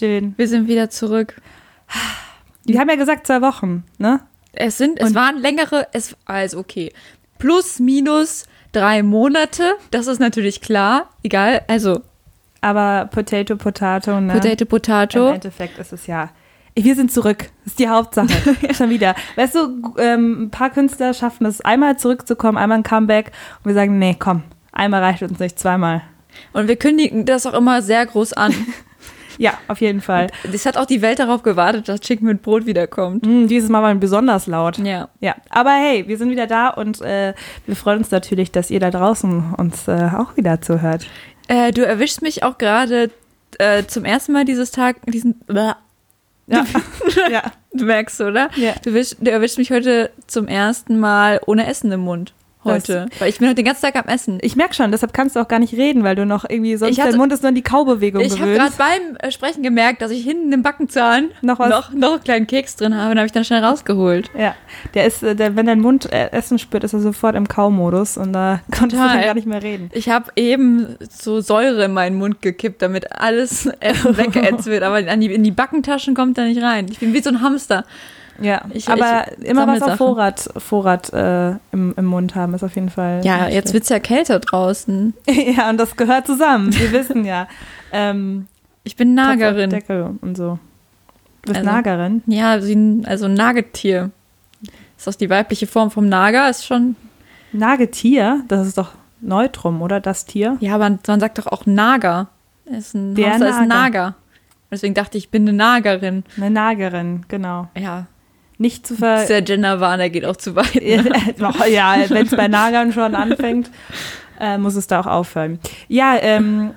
Schön. wir sind wieder zurück. Die haben ja gesagt zwei Wochen, ne? Es sind, es waren längere, es, also okay. Plus, minus drei Monate, das ist natürlich klar. Egal, also Aber Potato, Potato, ne? Potato, Im Potato. Endeffekt ist es ja. Wir sind zurück. Das ist die Hauptsache. Schon wieder. Weißt du, ähm, ein paar Künstler schaffen es, einmal zurückzukommen, einmal ein Comeback. Und wir sagen, nee, komm, einmal reicht uns nicht, zweimal. Und wir kündigen das auch immer sehr groß an. Ja, auf jeden Fall. Es hat auch die Welt darauf gewartet, dass Chicken mit Brot wiederkommt. Mm, dieses Mal waren besonders laut. Ja. Ja, aber hey, wir sind wieder da und äh, wir freuen uns natürlich, dass ihr da draußen uns äh, auch wieder zuhört. Äh, du erwischst mich auch gerade äh, zum ersten Mal dieses Tag, diesen. Blah. Ja. ja. Du merkst, oder? Ja. Du, wisch, du erwischst mich heute zum ersten Mal ohne Essen im Mund. Heute. Weil ich bin heute den ganzen Tag am Essen. Ich merke schon, deshalb kannst du auch gar nicht reden, weil du noch irgendwie sonst Ich hatte- dein Mund ist nur an die Kaubewegung Ich habe gerade beim äh, Sprechen gemerkt, dass ich hinten im Backenzahn Noch was? noch, noch einen kleinen Keks drin habe. Den habe ich dann schnell rausgeholt. Ja, der ist, äh, der, wenn dein Mund äh, Essen spürt, ist er sofort im Kaumodus und da konntest du Total. dann gar nicht mehr reden. Ich habe eben so Säure in meinen Mund gekippt, damit alles Essen weggeätzt wird. Aber an die, in die Backentaschen kommt er nicht rein. Ich bin wie so ein Hamster. Ja, Ich- aber ich immer was auf. Vorrat, Vorrat äh, im, im Mund haben ist auf jeden Fall. Ja, jetzt wird's ja kälter draußen. ja, und das gehört zusammen. Wir wissen ja. Ähm, Ich bin Nagerin. Deckel und so. Du bist Also- Nagerin? Ja, ein- also ein Nagetier. Ist das die weibliche Form vom Nager? Ist schon. Nagetier? Das ist doch Neutrum, oder? Das Tier? Ja, aber man sagt doch auch Nager. Ist ein Der Hamster ist ein Nager. Nager. Deswegen dachte ich, ich bin eine Nagerin. Eine Nagerin, genau. Ja, Nicht zu ver... der Genderwahn, der geht auch zu weit. Noch, ja, wenn es bei Nagern schon anfängt, äh, muss es da auch aufhören. Ja, ähm,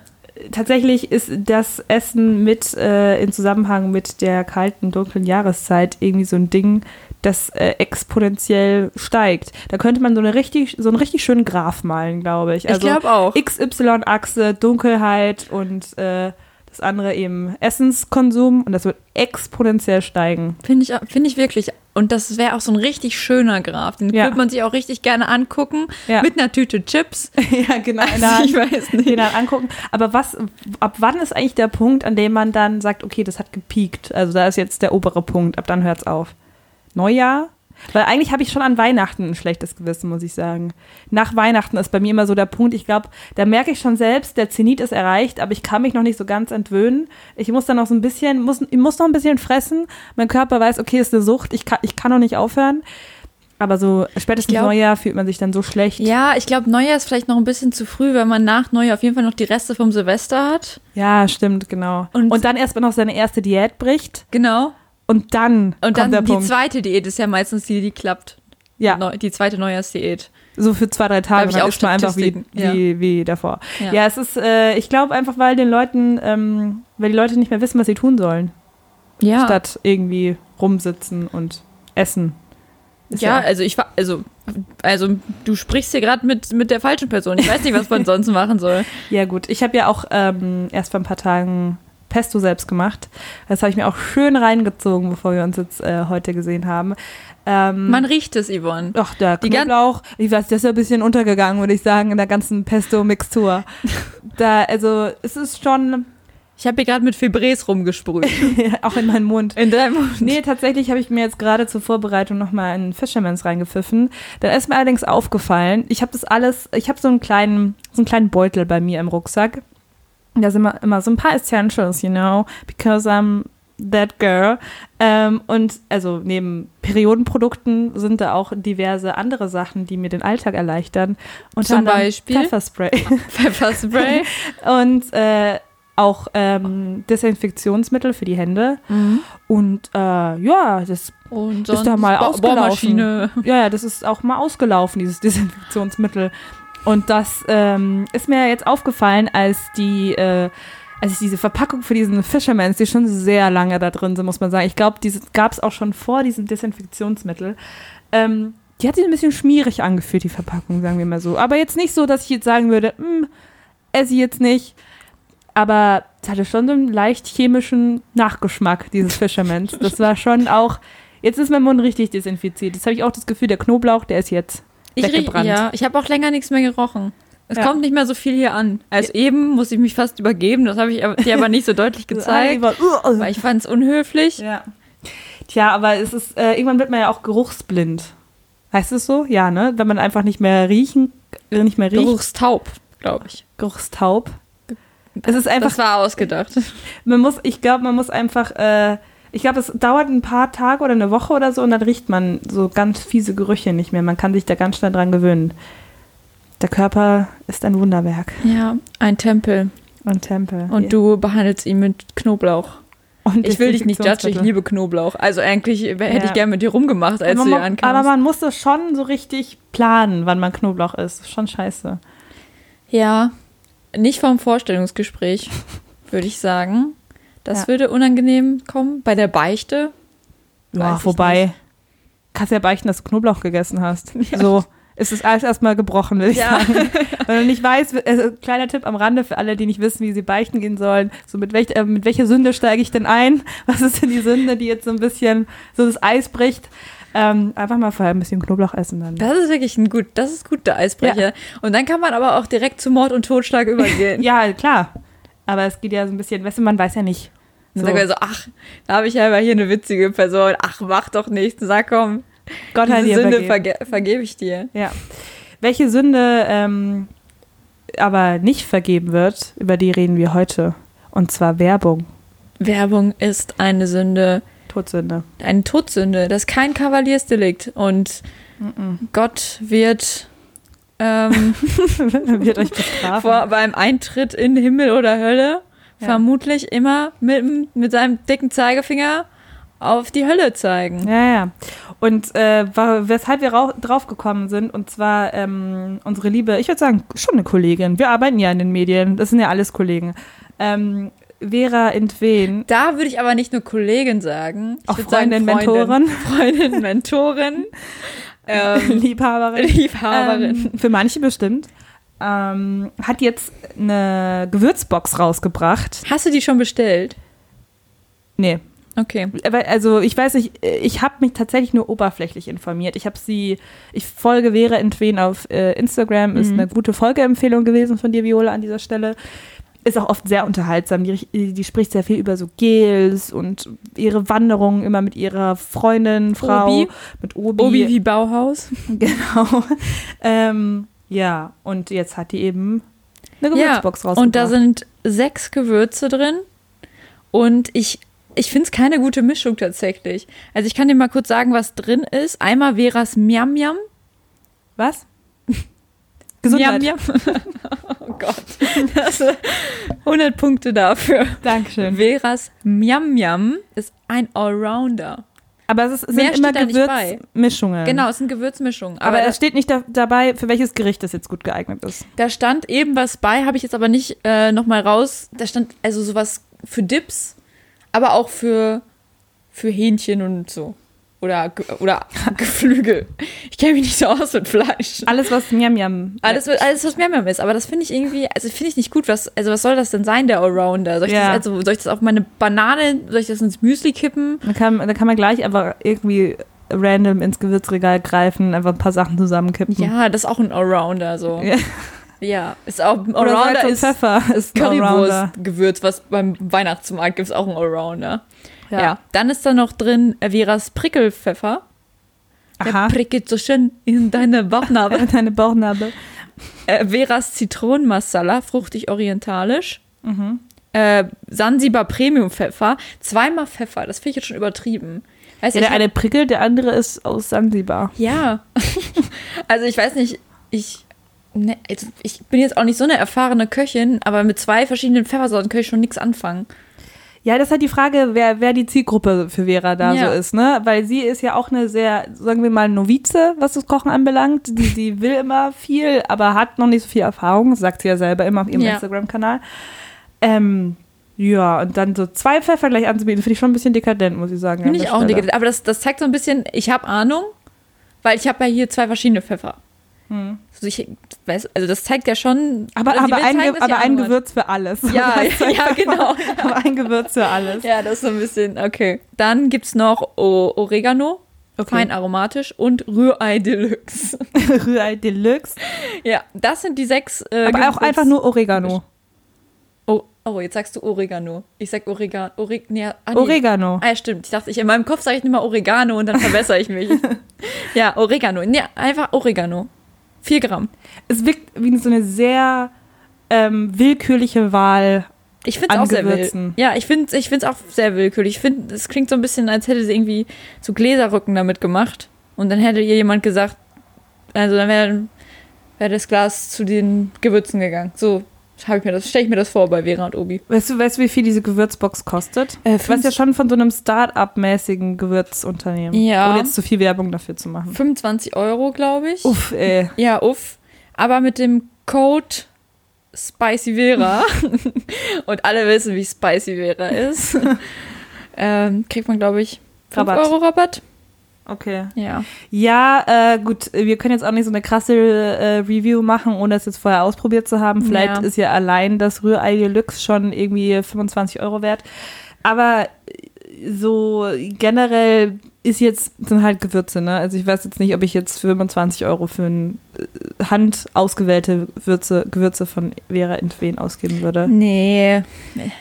tatsächlich ist das Essen mit äh, in Zusammenhang mit der kalten, dunklen Jahreszeit irgendwie so ein Ding, das äh, exponentiell steigt. Da könnte man so, eine richtig, so einen richtig schönen Graph malen, glaube ich. Ich glaube auch. XY-Achse, Dunkelheit und äh, das andere eben Essenskonsum und das wird exponentiell steigen. Finde ich, finde ich wirklich. Und das wäre auch so ein richtig schöner Graph. Den Ja. würde man sich auch richtig gerne angucken. Ja. Mit einer Tüte Chips. ja, genau. Also, Hand. ich weiß nicht. dann angucken. Aber was, ab wann ist eigentlich der Punkt, an dem man dann sagt, okay, das hat gepiekt? Also da ist jetzt der obere Punkt, ab dann hört es auf. Neujahr? Weil eigentlich habe ich schon an Weihnachten ein schlechtes Gewissen, muss ich sagen. Nach Weihnachten ist bei mir immer so der Punkt, ich glaube, da merke ich schon selbst, der Zenit ist erreicht, aber ich kann mich noch nicht so ganz entwöhnen. Ich muss dann noch so ein bisschen, muss, ich muss noch ein bisschen fressen. Mein Körper weiß, okay, ist eine Sucht, ich kann, ich kann noch nicht aufhören. Aber so spätestens glaub- Neujahr fühlt man sich dann so schlecht. Ja, ich glaube, Neujahr ist vielleicht noch ein bisschen zu früh, weil man nach Neujahr auf jeden Fall noch die Reste vom Silvester hat. Ja, stimmt, genau. Und- Und, dann erst mal noch seine erste Diät bricht Genau. Und dann Und dann die Punkt. zweite Diät ist ja meistens die, die klappt. Ja, Neu, die zweite Neujahrsdiät. so für zwei, drei Da Tage, hab ich dann auch ist man einfach wie, ja. wie, wie davor. Ja. Ja, es ist, äh, ich glaube einfach, weil den Leuten, ähm, weil die Leute nicht mehr wissen, was sie tun sollen, Ja. statt irgendwie rumsitzen und essen. Ist Ja, also ich war, also, also du sprichst hier gerade mit, mit der falschen Person. Ich weiß nicht, was man sonst machen soll. Ja, gut. Ich habe ja auch ähm, erst vor ein paar Tagen Pesto selbst gemacht. Das habe ich mir auch schön reingezogen, bevor wir uns jetzt äh, heute gesehen haben. Ähm, Man riecht es, Yvonne. Ach, der Die Knoblauch, ich weiß, der ist ja ein bisschen untergegangen, würde ich sagen, in der ganzen Pesto-Mixtur. da, also, es ist schon Ich habe hier gerade mit Febrés rumgesprüht. auch in meinen Mund. In deinem Mund. Nee, tatsächlich habe ich mir jetzt gerade zur Vorbereitung nochmal einen Fisherman's reingepfiffen. Dann ist mir allerdings aufgefallen, ich habe das alles, ich habe so einen kleinen, so einen kleinen Beutel bei mir im Rucksack. Da sind immer, immer so ein paar Essentials, you know, because I'm that girl. Ähm, und also neben Periodenprodukten sind da auch diverse andere Sachen, die mir den Alltag erleichtern. Unter Zum Beispiel? Pfefferspray. Pfefferspray. und äh, auch ähm, Desinfektionsmittel für die Hände. Und äh, ja, das Und ist da mal ausgelaufen. Ja, ja, das ist auch mal ausgelaufen, dieses Desinfektionsmittel. Und das ähm, ist mir jetzt aufgefallen, als die, äh, als ich diese Verpackung für diesen Fishermans, die schon sehr lange da drin sind, muss man sagen. Ich glaube, die gab es auch schon vor diesem Desinfektionsmittel. Ähm, die hat sich ein bisschen schmierig angefühlt, die Verpackung, sagen wir mal so. Aber jetzt nicht so, dass ich jetzt sagen würde, hm, esse ich jetzt nicht. Aber es hatte schon so einen leicht chemischen Nachgeschmack, dieses Fishermans. Das war schon auch. Jetzt ist mein Mund richtig desinfiziert. Jetzt habe ich auch das Gefühl, der Knoblauch, der ist jetzt Ich riech, weggebrannt. ja, ich habe auch länger nichts mehr gerochen. Es Ja. kommt nicht mehr so viel hier an. Als eben muss ich mich fast übergeben. Das habe ich dir aber nicht so deutlich gezeigt, weil ich fand es unhöflich. Ja. Tja, aber es ist, äh, irgendwann wird man ja auch geruchsblind. Heißt es so? Ja, ne? Wenn man einfach nicht mehr riechen, äh, nicht mehr riecht. Geruchstaub, glaube ich. Geruchstaub. Es ist einfach, Das war ausgedacht. man muss, ich glaube, man muss einfach, äh, ich glaube, es dauert ein paar Tage oder eine Woche oder so und dann riecht man so ganz fiese Gerüche nicht mehr. Man kann sich da ganz schnell dran gewöhnen. Der Körper ist ein Wunderwerk. Ja, ein Tempel. Ein Tempel. Und Ja. du behandelst ihn mit Knoblauch. Und Ich will dich nicht judgen, ich liebe Knoblauch. Also eigentlich hätte Ja. ich gerne mit dir rumgemacht, als aber du hier ankamst. aber man muss das schon so richtig planen, wann man Knoblauch isst. Schon scheiße. ja, nicht vom Vorstellungsgespräch, würde ich sagen. Das Ja. würde unangenehm kommen. Bei der Beichte. Ja, ich wobei, kannst ja beichten, dass du Knoblauch gegessen hast. So ist es alles erstmal gebrochen, will ich Ja. sagen. Wenn du nicht weißt, also, kleiner Tipp am Rande für alle, die nicht wissen, wie sie beichten gehen sollen. So mit, welch, äh, mit welcher Sünde steige ich denn ein? Was ist denn die Sünde, die jetzt so ein bisschen so das Eis bricht? Ähm, einfach mal vorher ein bisschen Knoblauch essen dann. Das ist wirklich ein gut, das ist gut der Eisbrecher. Und dann kann man aber auch direkt zu Mord und Totschlag übergehen. Ja, klar. Aber es geht ja so ein bisschen, weißt du, man weiß ja nicht. Dann So. sagen wir so, ach, da habe ich ja aber hier eine witzige Person. Ach, mach doch nichts. Sag komm, Gott hat diese dir Sünde verge vergebe ich dir. Ja. Welche Sünde ähm, aber nicht vergeben wird, über die reden wir heute. Und zwar Werbung. Werbung ist eine Sünde, Todsünde. eine Todsünde. Das ist kein Kavaliersdelikt. Und Gott wird ähm, wird euch bestrafen. vor, beim Eintritt in Himmel oder Hölle Ja. vermutlich immer mit, mit seinem dicken Zeigefinger auf die Hölle zeigen. Ja, ja. Und äh, weshalb wir rau- drauf gekommen sind, und zwar ähm, unsere liebe, ich würde sagen, schon eine Kollegin. Wir arbeiten ja in den Medien, das sind ja alles Kollegen. Ähm, Vera Entwen, Da würde ich aber nicht nur Kollegin sagen. Ich Auch würde sagen Freundin, Freundin, Mentorin. Freundin, Mentorin, ähm, Liebhaberin. Liebhaberin. Ähm, für manche bestimmt. Ähm, hat jetzt eine Gewürzbox rausgebracht. Hast du die schon bestellt? Nee, Okay. Also ich weiß nicht, ich habe mich tatsächlich nur oberflächlich informiert. Ich habe sie, ich folge Vera Entwen auf äh, Instagram, ist Mhm. eine gute Folgeempfehlung gewesen von dir, Viola, an dieser Stelle. Ist auch oft sehr unterhaltsam. Die, die spricht sehr viel über so Gels und ihre Wanderungen immer mit ihrer Freundin, Frau, Obi. mit Obi. Obi wie Bauhaus. Genau. ähm, ja, und jetzt hat die eben eine Gewürzbox rausgebracht. Und da sind sechs Gewürze drin. Und ich, ich finde es keine gute Mischung tatsächlich. Also ich kann dir mal kurz sagen, was drin ist. Einmal Veras Miam Miam. Was? Gesundheit. Miam Miam. oh Gott. Das sind 100 Punkte dafür. Dankeschön. Veras Miam Miam ist ein Allrounder. Aber es ist, sind Mehr immer. Gewürzmischungen. Genau, es sind Gewürzmischungen. Aber, Aber, es steht nicht da, dabei, für welches Gericht das jetzt gut geeignet ist. da stand eben was bei, habe ich jetzt aber nicht äh, nochmal raus. Da stand also sowas für Dips, aber auch für, für Hähnchen und so. Oder, oder Geflügel. Ich kenne mich nicht so aus mit Fleisch. Alles, was Miam Miam. Alles, alles was Miam Miam ist, aber das finde ich irgendwie, also finde ich nicht gut. Was, also was soll das denn sein, der Allrounder? Soll ich, Ja. das, also, soll ich das auf meine Banane, soll ich das ins Müsli kippen? Da kann, da kann man gleich einfach irgendwie random ins Gewürzregal greifen, einfach ein paar Sachen zusammenkippen. Ja, das ist auch ein Allrounder, so. Ja. Ja, ist auch ein Oder Allrounder Salz und ist, Pfeffer ist Allrounder. Currywurst-Gewürz, was beim Weihnachtsmarkt gibt es auch ein Allrounder. Ja. Ja. Dann ist da noch drin Veras Prickelpfeffer. Aha. Der prickelt so schön in deine Bauchnabel. Deine Bauchnabel. äh, Veras Zitronenmasala, fruchtig orientalisch. Mhm. Äh, Sansibar Premium Pfeffer. Zweimal Pfeffer, das finde ich jetzt schon übertrieben. Weißt Ja, der eine prickelt, der andere ist aus Sansibar. Ja. also ich weiß nicht, ich, ne, ich bin jetzt auch nicht so eine erfahrene Köchin, aber mit zwei verschiedenen Pfeffersorten kann ich schon nichts anfangen. Ja, das ist halt die Frage, wer, wer die Zielgruppe für Vera da Ja. so ist, ne? Weil sie ist ja auch eine sehr, sagen wir mal, Novize, was das Kochen anbelangt. Die, die will immer viel, aber hat noch nicht so viel Erfahrung, das sagt sie ja selber immer auf ihrem Ja. Instagram-Kanal. Ähm, ja, und dann so zwei Pfeffer gleich anzubieten, finde ich schon ein bisschen dekadent, muss ich sagen. Finde ich auch nicht. Aber das, das zeigt so ein bisschen, ich habe Ahnung, weil ich habe ja hier zwei verschiedene Pfeffer. Hm. Also, ich weiß, also das zeigt ja schon. Aber, also aber, ein, zeigen, aber ein. Gewürz für alles. Ja, ja, genau. Aber ein Gewürz für alles. Ja, das ist so ein bisschen, okay. Dann gibt es noch o Oregano. fein aromatisch und Rührei Deluxe. Rührei Deluxe. ja, das sind die sechs. Äh, Aber auch Gewürz- einfach nur Oregano. Oh, oh, jetzt sagst du Oregano. Ich sag Oregano. Oreg nee, ah, nee. Oregano. Ah, ja, stimmt. Ich dachte, ich, in meinem Kopf sage ich immer Oregano und dann verbessere ich mich. ja, Oregano. Nee, einfach Oregano. Vier Gramm. Es wirkt wie so eine sehr ähm, willkürliche Wahl. Ich finde es auch sehr. Gewürzen. Ja, ich finde es auch sehr willkürlich. Ich finde, es klingt so ein bisschen, als hätte sie irgendwie so Gläserrücken damit gemacht. Und dann hätte ihr jemand gesagt, also dann wäre wär das Glas zu den Gewürzen gegangen. So habe ich mir das, stelle ich mir das vor bei Vera und Obi. Weißt du, weißt du, wie viel diese Gewürzbox kostet? Äh, Was ja schon von so einem Start-up-mäßigen Gewürzunternehmen. Ja. Ohne jetzt zu viel Werbung dafür zu machen. 25 Euro, glaube ich. Uff, ey. Ja, uff. Aber mit dem Code Spicy Vera und alle wissen, wie Spicy Vera ist, ähm, kriegt man, glaube ich, 5 Rabatt. Euro Rabatt. Okay. Ja. Ja, äh, gut, wir können jetzt auch nicht so eine krasse äh, Review machen, ohne es jetzt vorher ausprobiert zu haben. Vielleicht Ja. ist ja allein das Rührei Deluxe schon irgendwie 25 Euro wert. Aber so generell ist jetzt, sind halt Gewürze, ne? Also ich weiß jetzt nicht, ob ich jetzt 25 Euro für ein äh, handausgewählte Würze, Gewürze von Vera Intwen ausgeben würde. Nee,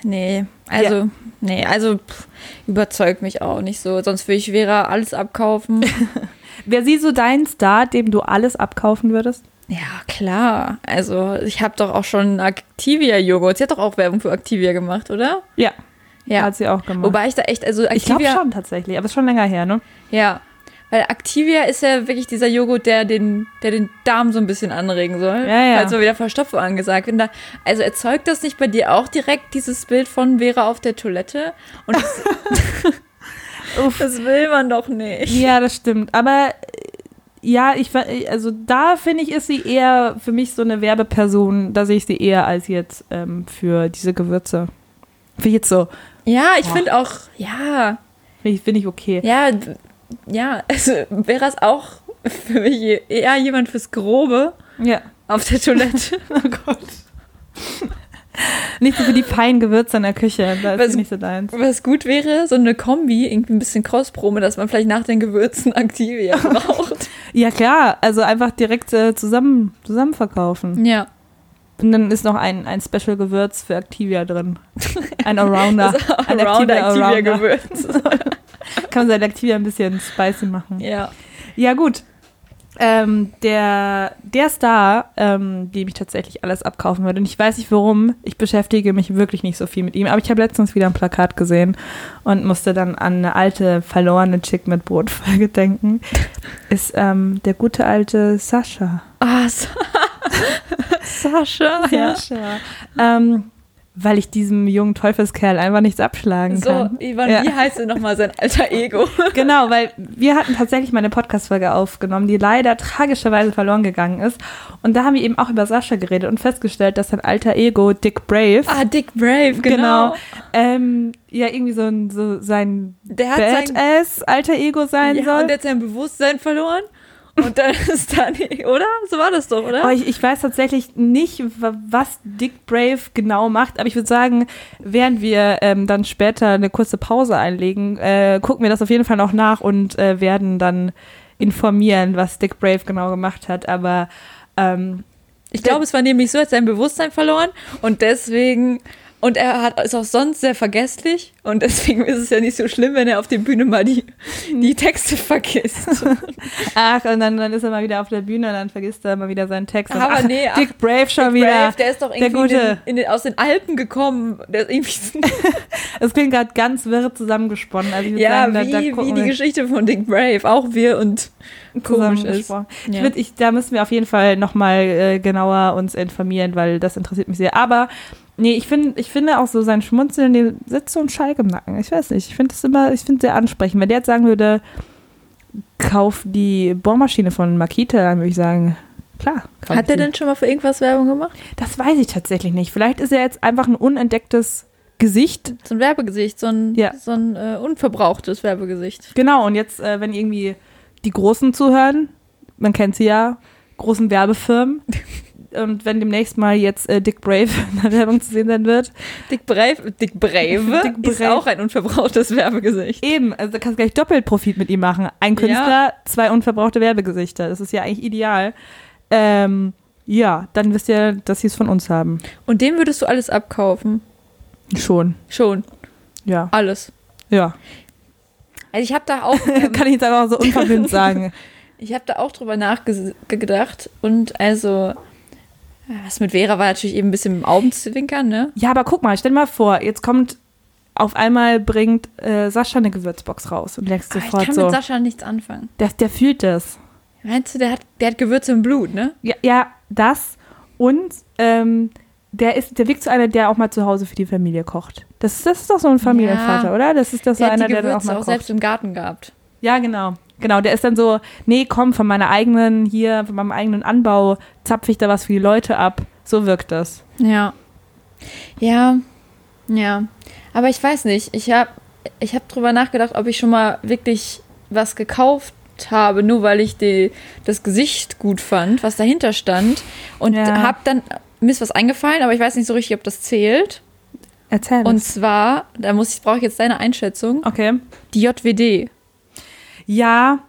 nee. Also, nee, also pff, überzeugt mich auch nicht so. Sonst würde ich Vera alles abkaufen. Wäre sie so dein Star, dem du alles abkaufen würdest? ja, klar. Also, ich habe doch auch schon Activia-Joghurt. Sie hat doch auch Werbung für Activia gemacht, oder? Ja, Ja. hat sie auch gemacht. Wobei ich da echt, also ich glaube Activia. schon tatsächlich, aber ist schon länger her, ne? Ja. Weil Activia ist ja wirklich dieser Joghurt, der den, der den Darm so ein bisschen anregen soll. Ja, ja. Mal wieder Verstopfung angesagt. Da, also erzeugt das nicht bei dir auch direkt dieses Bild von Vera auf der Toilette? Und das, das will man doch nicht. Ja, das stimmt. Aber äh, ja, ich war, also da finde ich, ist sie eher für mich so eine Werbeperson, da sehe ich sie eher als jetzt ähm, für diese Gewürze. Finde ich jetzt so, Ja, ich finde auch, ja, finde ich, find ich okay. ja, ja, also wäre es auch für mich eher jemand fürs Grobe Ja. auf der Toilette. Oh Gott. nicht so für die feinen Gewürze in der Küche, da ist Was- sie nicht so deins. Was gut wäre, so eine Kombi, irgendwie ein bisschen Crossprobe, dass man vielleicht nach den Gewürzen Activia braucht. Ja, klar, also einfach direkt äh, zusammen, zusammen verkaufen. ja. Und dann ist noch ein, ein Special-Gewürz für Activia drin. Ein Allrounder. ein Around Activia Allrounder. Gewürz. Kann man sein Activia ein bisschen spicy machen. ja. Ja, gut. Ähm, der, der Star, ähm, dem ich tatsächlich alles abkaufen würde. Und ich weiß nicht warum. Ich beschäftige mich wirklich nicht so viel mit ihm. Aber ich habe letztens wieder ein Plakat gesehen und musste dann an eine alte, verlorene Chick mit Brotfolge denken. Ist ähm, der gute alte Sascha. Ah, Sa Sascha. Ja. Sascha. Ähm, weil ich diesem jungen Teufelskerl einfach nichts abschlagen So, kann. Ivan, Ja. wie heißt denn nochmal sein alter Ego? Genau, weil wir hatten tatsächlich mal eine Podcast-Folge aufgenommen, die leider tragischerweise verloren gegangen ist. Und da haben wir eben auch über Sascha geredet und festgestellt, dass sein alter Ego, Dick Brave, Ah, Dick Brave, genau. ähm, ja irgendwie so, ein, so sein Der hat sein, Badass alter Ego sein ja, soll. und der hat sein Bewusstsein verloren. Und dann ist dann, oder? So war das doch, oder? Aber ich, ich weiß tatsächlich nicht, wa- was Dick Brave genau macht, aber ich würde sagen, während wir ähm, dann später eine kurze Pause einlegen, äh, gucken wir das auf jeden Fall noch nach und äh, werden dann informieren, was Dick Brave genau gemacht hat. Aber ähm, Ich glaube, es war nämlich so, er hat sein Bewusstsein verloren und deswegen, und er hat, ist auch sonst sehr vergesslich und deswegen ist es ja nicht so schlimm, wenn er auf der Bühne mal die, die Texte vergisst. ach, und dann, dann ist er mal wieder auf der Bühne und dann vergisst er mal wieder seinen Text. Aber ach, nee, ach, Dick Brave schon Dick wieder. Brave, der ist doch der irgendwie in den, Gute. in den, aus den Alpen gekommen. Der ist irgendwie, Es klingt gerade ganz wirr zusammengesponnen. Also ja, sagen, da, da wie, wie die Geschichte von Dick Brave, auch wir und komisch ist. Ich würd, ich, da müssen wir auf jeden Fall nochmal äh, genauer uns informieren, weil das interessiert mich sehr. Aber nee, ich finde ich finde auch so sein Schmunzeln, dem sitzt so ein Schalk im Nacken. Ich weiß nicht, ich finde das immer, ich finde sehr ansprechend. Wenn der jetzt sagen würde, kauf die Bohrmaschine von Makita, dann würde ich sagen, klar. kauf Hat er denn schon mal für irgendwas Werbung gemacht? Das weiß ich tatsächlich nicht. Vielleicht ist er jetzt einfach ein unentdecktes Gesicht. So ein Werbegesicht, so ein, Ja. so ein äh, unverbrauchtes Werbegesicht. Genau, und jetzt, äh, wenn irgendwie die Großen zuhören, man kennt sie ja, großen Werbefirmen, und wenn demnächst mal jetzt äh, Dick Brave in der Werbung zu sehen sein wird. Dick Brave, Dick Brave Dick ist Brave. auch ein unverbrauchtes Werbegesicht. Eben, also da kannst du gleich doppelt Profit mit ihm machen. Ein Künstler, zwei unverbrauchte Werbegesichter. Das ist ja eigentlich ideal. Ähm, ja, dann wisst ihr, dass sie es von uns haben. Und dem würdest du alles abkaufen? Schon. Schon, Ja. alles. Ja. Also ich habe da auch, ähm, Kann ich jetzt einfach so unverblümt sagen. ich habe da auch drüber nachgedacht und also was mit Vera war natürlich eben ein bisschen im Augenzwinkern, ne? Ja, aber guck mal, stell dir mal vor, jetzt kommt auf einmal bringt äh, Sascha eine Gewürzbox raus und denkst ich sofort kann so, mit Sascha nichts anfangen. der, der fühlt das. Meinst du, der hat, der hat Gewürze im Blut, ne? Ja, ja das und ähm, der ist, der wirkt so einer, der auch mal zu Hause für die Familie kocht. Das ist, das ist doch so ein Familienvater, Ja. oder? Das ist doch so Der hat einer, der dann auch Gewürze mal auch, kocht. selbst im Garten gehabt. Ja, genau. Genau, der ist dann so, nee, komm, von meiner eigenen, hier, von meinem eigenen Anbau zapfe ich da was für die Leute ab. So wirkt das. Ja. Ja. Ja. Aber ich weiß nicht. Ich habe ich hab drüber nachgedacht, ob ich schon mal wirklich was gekauft habe, nur weil ich die, das Gesicht gut fand, was dahinter stand. Und Ja. habe dann, mir ist was eingefallen, aber ich weiß nicht so richtig, ob das zählt. Erzähl Und zwar, da muss ich, brauche ich jetzt deine Einschätzung, Okay. die JWD. Ja,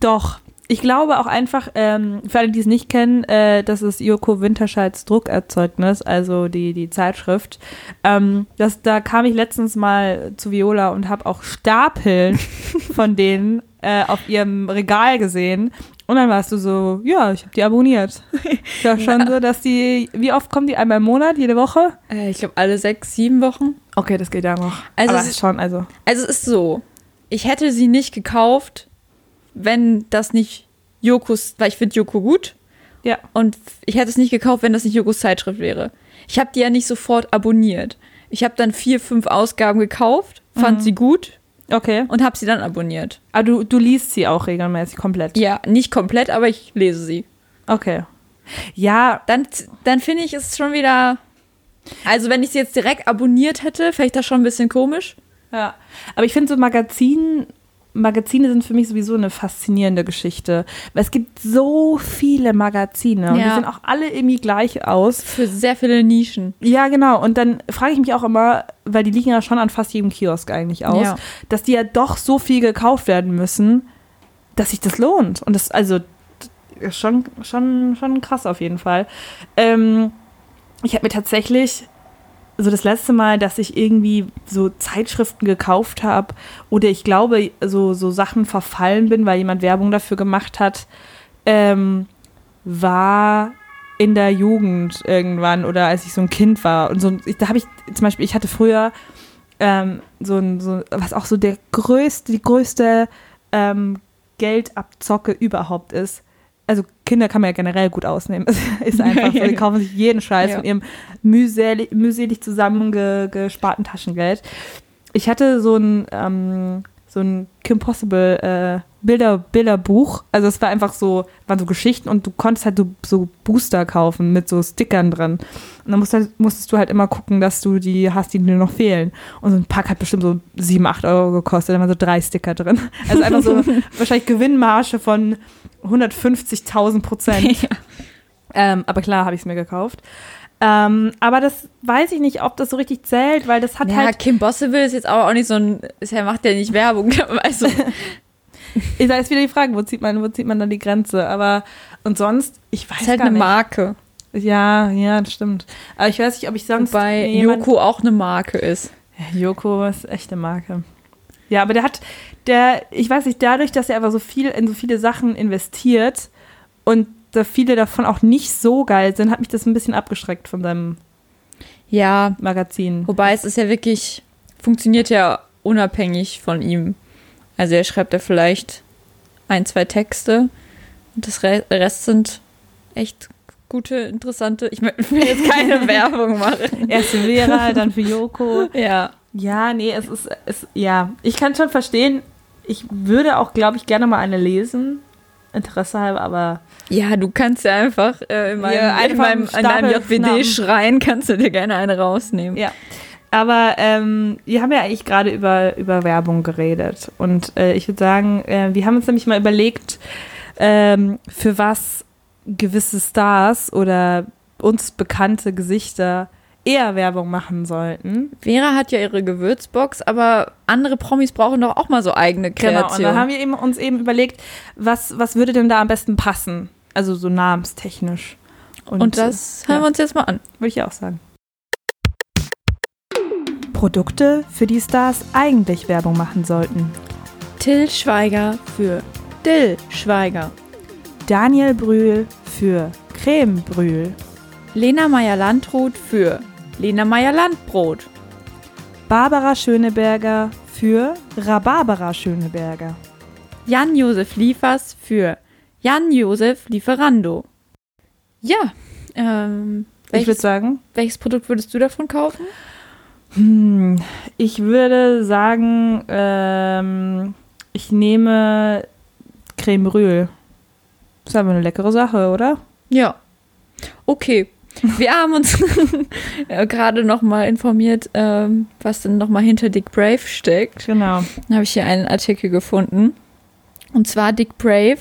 doch. Ich glaube auch einfach, ähm, für alle, die es nicht kennen, äh, das ist Joko Winterscheids Druckerzeugnis, also die, die Zeitschrift. Ähm, das, da kam ich letztens mal zu Viola und habe auch Stapeln von denen äh, auf ihrem Regal gesehen. Und dann warst du so, ja, ich habe die abonniert. Ja, schon so, dass die, wie oft kommen die einmal im Monat, jede Woche? Äh, ich glaube, alle sechs, sieben Wochen. Okay, das geht ja noch. Also Aber es ist- schon, also. Also es ist so, ich hätte sie nicht gekauft, wenn das nicht Jokos, weil ich finde Joko gut. Ja. Und ich hätte es nicht gekauft, wenn das nicht Jokos Zeitschrift wäre. Ich habe die ja nicht sofort abonniert. Ich habe dann vier, fünf Ausgaben gekauft, fand Mhm. sie gut Okay. und habe sie dann abonniert. Aber du, du liest sie auch regelmäßig komplett. Ja, nicht komplett, aber ich lese sie. Okay. Ja, Dann, dann finde ich es schon wieder. Also, wenn ich sie jetzt direkt abonniert hätte, fände ich das schon ein bisschen komisch. Ja, aber ich finde so Magazin, Magazine sind für mich sowieso eine faszinierende Geschichte. Weil es gibt so viele Magazine und die sehen auch alle irgendwie gleich aus. Für sehr viele Nischen. Ja, genau. Und dann frage ich mich auch immer, weil die liegen ja schon an fast jedem Kiosk eigentlich aus, Ja. dass die ja doch so viel gekauft werden müssen, dass sich das lohnt. Und das, also, ist schon, schon, schon krass auf jeden Fall. Ähm, ich habe mir tatsächlich so das letzte Mal, dass ich irgendwie so Zeitschriften gekauft habe oder ich glaube, so, so Sachen verfallen bin, weil jemand Werbung dafür gemacht hat, ähm, war in der Jugend irgendwann oder als ich so ein Kind war. Und so, ich, da habe ich zum Beispiel, ich hatte früher ähm, so ein, so, was auch so der größte, die größte ähm, Geldabzocke überhaupt ist. Also Kinder kann man ja generell gut ausnehmen. Es ist einfach so, die kaufen sich jeden Scheiß Ja. von ihrem mühselig, mühselig zusammengesparten Taschengeld. Ich hatte so ein, ähm, so ein Kim Possible äh, Bilder, Bilderbuch. Also es war einfach so, waren so Geschichten und du konntest halt so, so Booster kaufen mit so Stickern drin. Und dann musst, halt, musstest du halt immer gucken, dass du die hast, die dir noch fehlen. Und so ein Pack hat bestimmt so 7, 8 Euro gekostet. Da waren so drei Sticker drin. Also einfach so wahrscheinlich Gewinnmarge von 150.000 Prozent. Ähm, aber klar habe ich es mir gekauft. Ähm, aber das weiß ich nicht, ob das so richtig zählt, weil das hat ja, halt. Kim Possible ist jetzt aber auch nicht so ein. Er macht ja nicht Werbung. Also, Da ist wieder die Frage, wo zieht man, wo zieht man dann die Grenze? Aber und sonst, ich weiß ist halt gar eine nicht. Marke. Ja, ja, das stimmt. Aber ich weiß nicht, ob ich sonst. Wobei Joko auch eine Marke ist. Ja, Joko ist echt eine Marke. Ja, aber der hat, der, ich weiß nicht, dadurch, dass er aber so viel in so viele Sachen investiert und da viele davon auch nicht so geil sind, hat mich das ein bisschen abgeschreckt von seinem Ja, Magazin. wobei es ist ja wirklich. Funktioniert ja unabhängig von ihm. Also, er schreibt ja vielleicht ein, zwei Texte und das Re Rest sind echt gute, interessante. Ich will jetzt keine Werbung machen. Erst für Vera, dann für Joko. Ja. Ja, nee, es ist, es, ja, ich kann schon verstehen. Ich würde auch, glaube ich, gerne mal eine lesen. Interesse halber, aber Ja, du kannst ja einfach äh, in meinem, Ja, in einfach meinem, einen in deinem schnappen. JWD-Schrein kannst du dir gerne eine rausnehmen. Ja. Aber ähm, wir haben ja eigentlich gerade über, über Werbung geredet. Und äh, ich würde sagen, äh, wir haben uns nämlich mal überlegt, ähm, für was gewisse Stars oder uns bekannte Gesichter eher Werbung machen sollten. Vera hat ja ihre Gewürzbox, aber andere Promis brauchen doch auch mal so eigene Kreationen. Genau, und da haben wir eben, uns eben überlegt, was, was würde denn da am besten passen? Also so namenstechnisch. Und, das hören ja. wir uns jetzt mal an. Würde ich auch sagen. Produkte, für die Stars eigentlich Werbung machen sollten. Till Schweiger für Dill Schweiger. Daniel Brühl für Creme Brühl. Lena Meyer-Landrut für Lena Meyer-Landbrot. Barbara Schöneberger für Rhabarbera Schöneberger. Jan-Josef Liefers für Jan-Josef Lieferando. Ja, ähm, Ich würde welches, sagen, welches Produkt würdest du davon kaufen? hm, ich würde sagen, ähm, ich nehme Creme Brühl. Das ist aber eine leckere Sache, oder? Ja. Okay. Wir haben uns äh, gerade noch mal informiert, ähm, was denn noch mal hinter Dick Brave steckt. Genau. Dann habe ich hier einen Artikel gefunden. Und zwar Dick Brave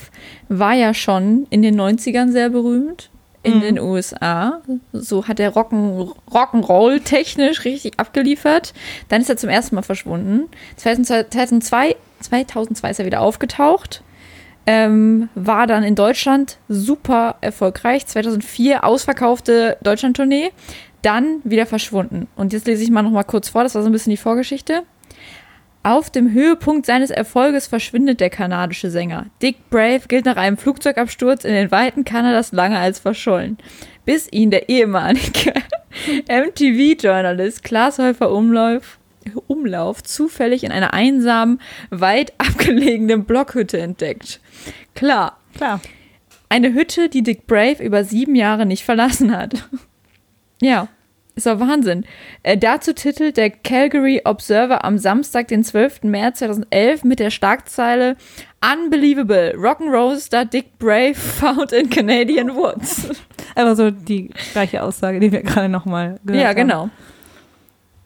war ja schon in den 90ern sehr berühmt in Mhm. den USA. So hat er Rock'n, Rock'n'Roll technisch richtig abgeliefert. Dann ist er zum ersten Mal verschwunden. 2002, 2002 ist er wieder aufgetaucht. Ähm, war dann in Deutschland super erfolgreich. 2004 ausverkaufte Deutschland-Tournee. Dann wieder verschwunden. Und jetzt lese ich mal noch mal kurz vor. Das war so ein bisschen die Vorgeschichte. Auf dem Höhepunkt seines Erfolges verschwindet der kanadische Sänger. Dick Brave gilt nach einem Flugzeugabsturz in den Weiten Kanadas lange als verschollen, bis ihn der ehemalige MTV-Journalist Klaas Häufer Umlauf, Umlauf zufällig in einer einsamen, weit abgelegenen Blockhütte entdeckt. Klar, Klar. eine Hütte, die Dick Brave über sieben Jahre nicht verlassen hat. Ja, ist doch Wahnsinn. Äh, dazu titelt der Calgary Observer am Samstag, den 12. März 2011 mit der Schlagzeile Unbelievable, Rock'n'Roll Star Dick Brave found in Canadian Woods. Aber so die gleiche Aussage, die wir gerade nochmal gehört ja, haben. genau.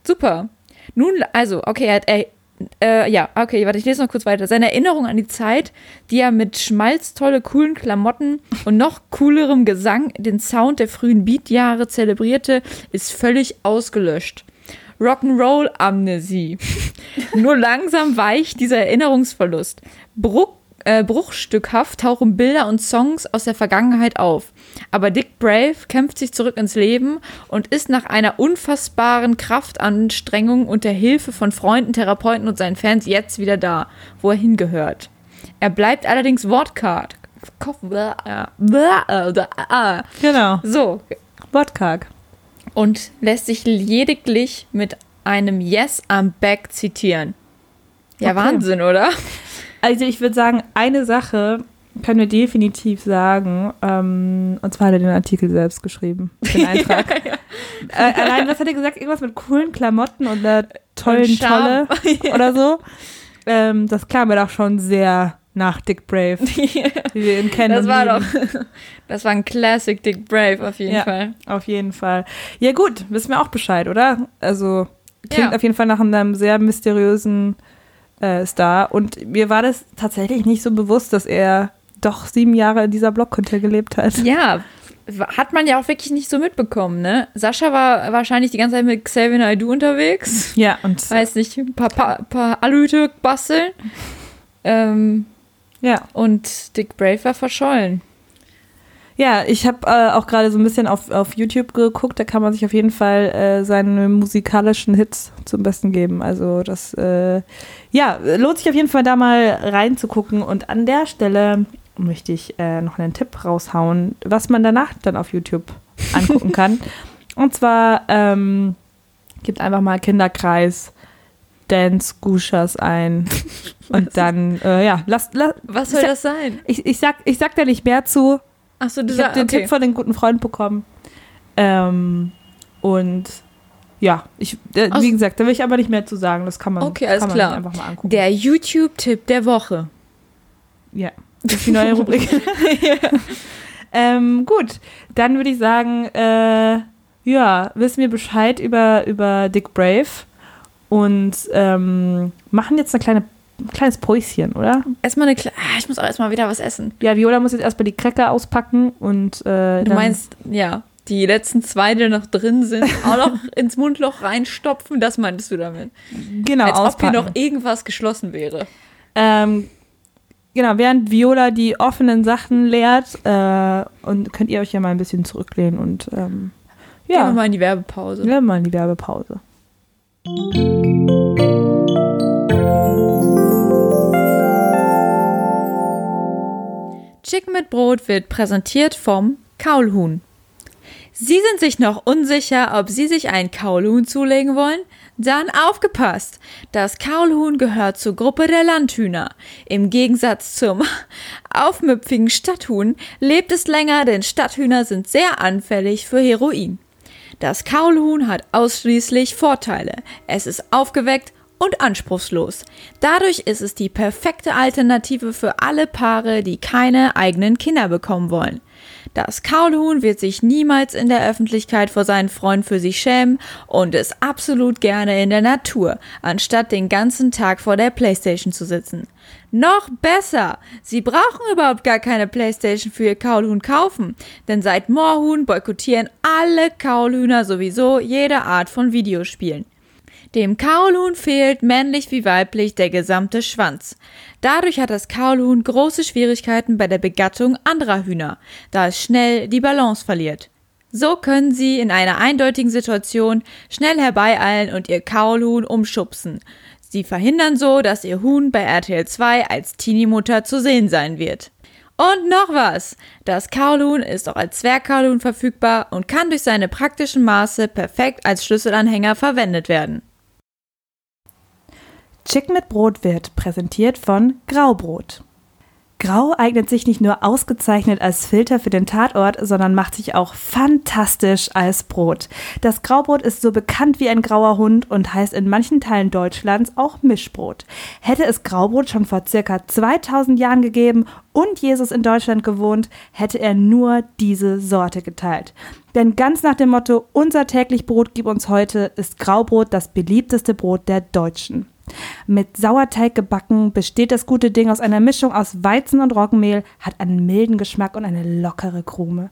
Super. Nun, also, okay, er hat, er, äh, ja, okay, warte, ich lese noch kurz weiter. Seine Erinnerung an die Zeit, die er mit schmalztolle, coolen Klamotten und noch coolerem Gesang den Sound der frühen Beat-Jahre zelebrierte, ist völlig ausgelöscht. Rock'n'Roll-Amnesie. Nur langsam weicht dieser Erinnerungsverlust. Bruch, äh, bruchstückhaft tauchen Bilder und Songs aus der Vergangenheit auf. Aber Dick Brave kämpft sich zurück ins Leben und ist nach einer unfassbaren Kraftanstrengung und der Hilfe von Freunden, Therapeuten und seinen Fans jetzt wieder da, wo er hingehört. Er bleibt allerdings wortkarg. Genau. So, Wortkarg. und lässt sich lediglich mit einem Yes, I'm back zitieren. Ja, Okay. Wahnsinn, oder? Also ich würde sagen, eine Sache können wir definitiv sagen. Ähm, und zwar hat er den Artikel selbst geschrieben. Den Eintrag. Äh, allein, was hat er gesagt? Irgendwas mit coolen Klamotten und einer tollen Und Tolle oder so. Ähm, das klang mir doch schon sehr nach Dick Brave, wie wir ihn kennen. Das war doch, das war ein Classic Dick Brave auf jeden Ja. Fall. Auf jeden Fall. Ja gut, wissen wir auch Bescheid, oder? Also klingt Ja. auf jeden Fall nach einem sehr mysteriösen äh, Star. Und mir war das tatsächlich nicht so bewusst, dass er doch sieben Jahre in dieser Blockhütte gelebt hat. Ja, hat man ja auch wirklich nicht so mitbekommen, ne? Sascha war wahrscheinlich die ganze Zeit mit Xavier Naidoo unterwegs. Ja, und Weiß nicht, ein paar, paar, paar Alüte basteln. Ähm, ja. und Dick Brave war verschollen. Ja, ich habe äh, auch gerade so ein bisschen auf, auf YouTube geguckt, da kann man sich auf jeden Fall äh, seine musikalischen Hits zum Besten geben. Also das, äh, ja, lohnt sich auf jeden Fall da mal reinzugucken. Und an der Stelle möchte ich äh, noch einen Tipp raushauen, was man danach dann auf YouTube angucken kann. Und zwar ähm, gibt einfach mal Kinderkreis Dance Gushas ein. Und dann, äh, ja, lasst, lasst Was soll das sein? ich, ich, sag, ich sag da nicht mehr zu. Achso, du Ich habe den okay. Tipp von den guten Freund bekommen. Ähm, und ja, ich, äh, wie gesagt, da will ich aber nicht mehr zu sagen. Das kann man, Okay, alles kann man klar. sich einfach mal angucken. Der YouTube-Tipp der Woche. ja, das ist die neue Rubrik. ähm, gut, dann würde ich sagen, äh, ja, wissen wir Bescheid über, über Dick Brave und ähm, machen jetzt eine kleine, ein kleines Päuschen, oder? Erstmal eine Kle ah, Ich muss auch erstmal wieder was essen. Ja, Viola muss jetzt erstmal die Cracker auspacken und äh, Du meinst, ja. die letzten zwei, die noch drin sind, auch noch ins Mundloch reinstopfen. Das meintest du damit? Genau, Als ob auspacken. hier noch irgendwas geschlossen wäre. Ähm, genau, während Viola die offenen Sachen leert, äh, und könnt ihr euch ja mal ein bisschen zurücklehnen und ähm, Gehen wir ja, mal in die Werbepause. wir mal in die Werbepause. Chicken mit Brot wird präsentiert vom Kaulhuhn. Sie sind sich noch unsicher, ob Sie sich ein Kaulhuhn zulegen wollen? Dann aufgepasst! Das Kaulhuhn gehört zur Gruppe der Landhühner. Im Gegensatz zum aufmüpfigen Stadthuhn lebt es länger, denn Stadthühner sind sehr anfällig für Heroin. Das Kaulhuhn hat ausschließlich Vorteile. Es ist aufgeweckt und anspruchslos. Dadurch ist es die perfekte Alternative für alle Paare, die keine eigenen Kinder bekommen wollen. Das Kaulhuhn wird sich niemals in der Öffentlichkeit vor seinen Freunden für sich schämen und ist absolut gerne in der Natur, anstatt den ganzen Tag vor der Playstation zu sitzen. Noch besser! Sie brauchen überhaupt gar keine Playstation für ihr Kaulhuhn kaufen, denn seit Moorhuhn boykottieren alle Kaulhühner sowieso jede Art von Videospielen. Dem Kaulhuhn fehlt, männlich wie weiblich, der gesamte Schwanz. Dadurch hat das Kaulhuhn große Schwierigkeiten bei der Begattung anderer Hühner, da es schnell die Balance verliert. So können sie in einer eindeutigen Situation schnell herbeieilen und ihr Kaulhuhn umschubsen. Sie verhindern so, dass ihr Huhn bei RTL 2 als Teenie-Mutter zu sehen sein wird. Und noch was! Das Kaulhuhn ist auch als Zwergkaulhuhn verfügbar und kann durch seine praktischen Maße perfekt als Schlüsselanhänger verwendet werden. Chicken mit Brot wird präsentiert von Graubrot. Grau eignet sich nicht nur ausgezeichnet als Filter für den Tatort, sondern macht sich auch fantastisch als Brot. Das Graubrot ist so bekannt wie ein grauer Hund und heißt in manchen Teilen Deutschlands auch Mischbrot. Hätte es Graubrot schon vor circa 2000 Jahren gegeben und Jesus in Deutschland gewohnt, hätte er nur diese Sorte geteilt. Denn ganz nach dem Motto Unser täglich Brot gib uns heute ist Graubrot das beliebteste Brot der Deutschen. Mit Sauerteig gebacken besteht das gute Ding aus einer Mischung aus Weizen und Roggenmehl, hat einen milden Geschmack und eine lockere Krume.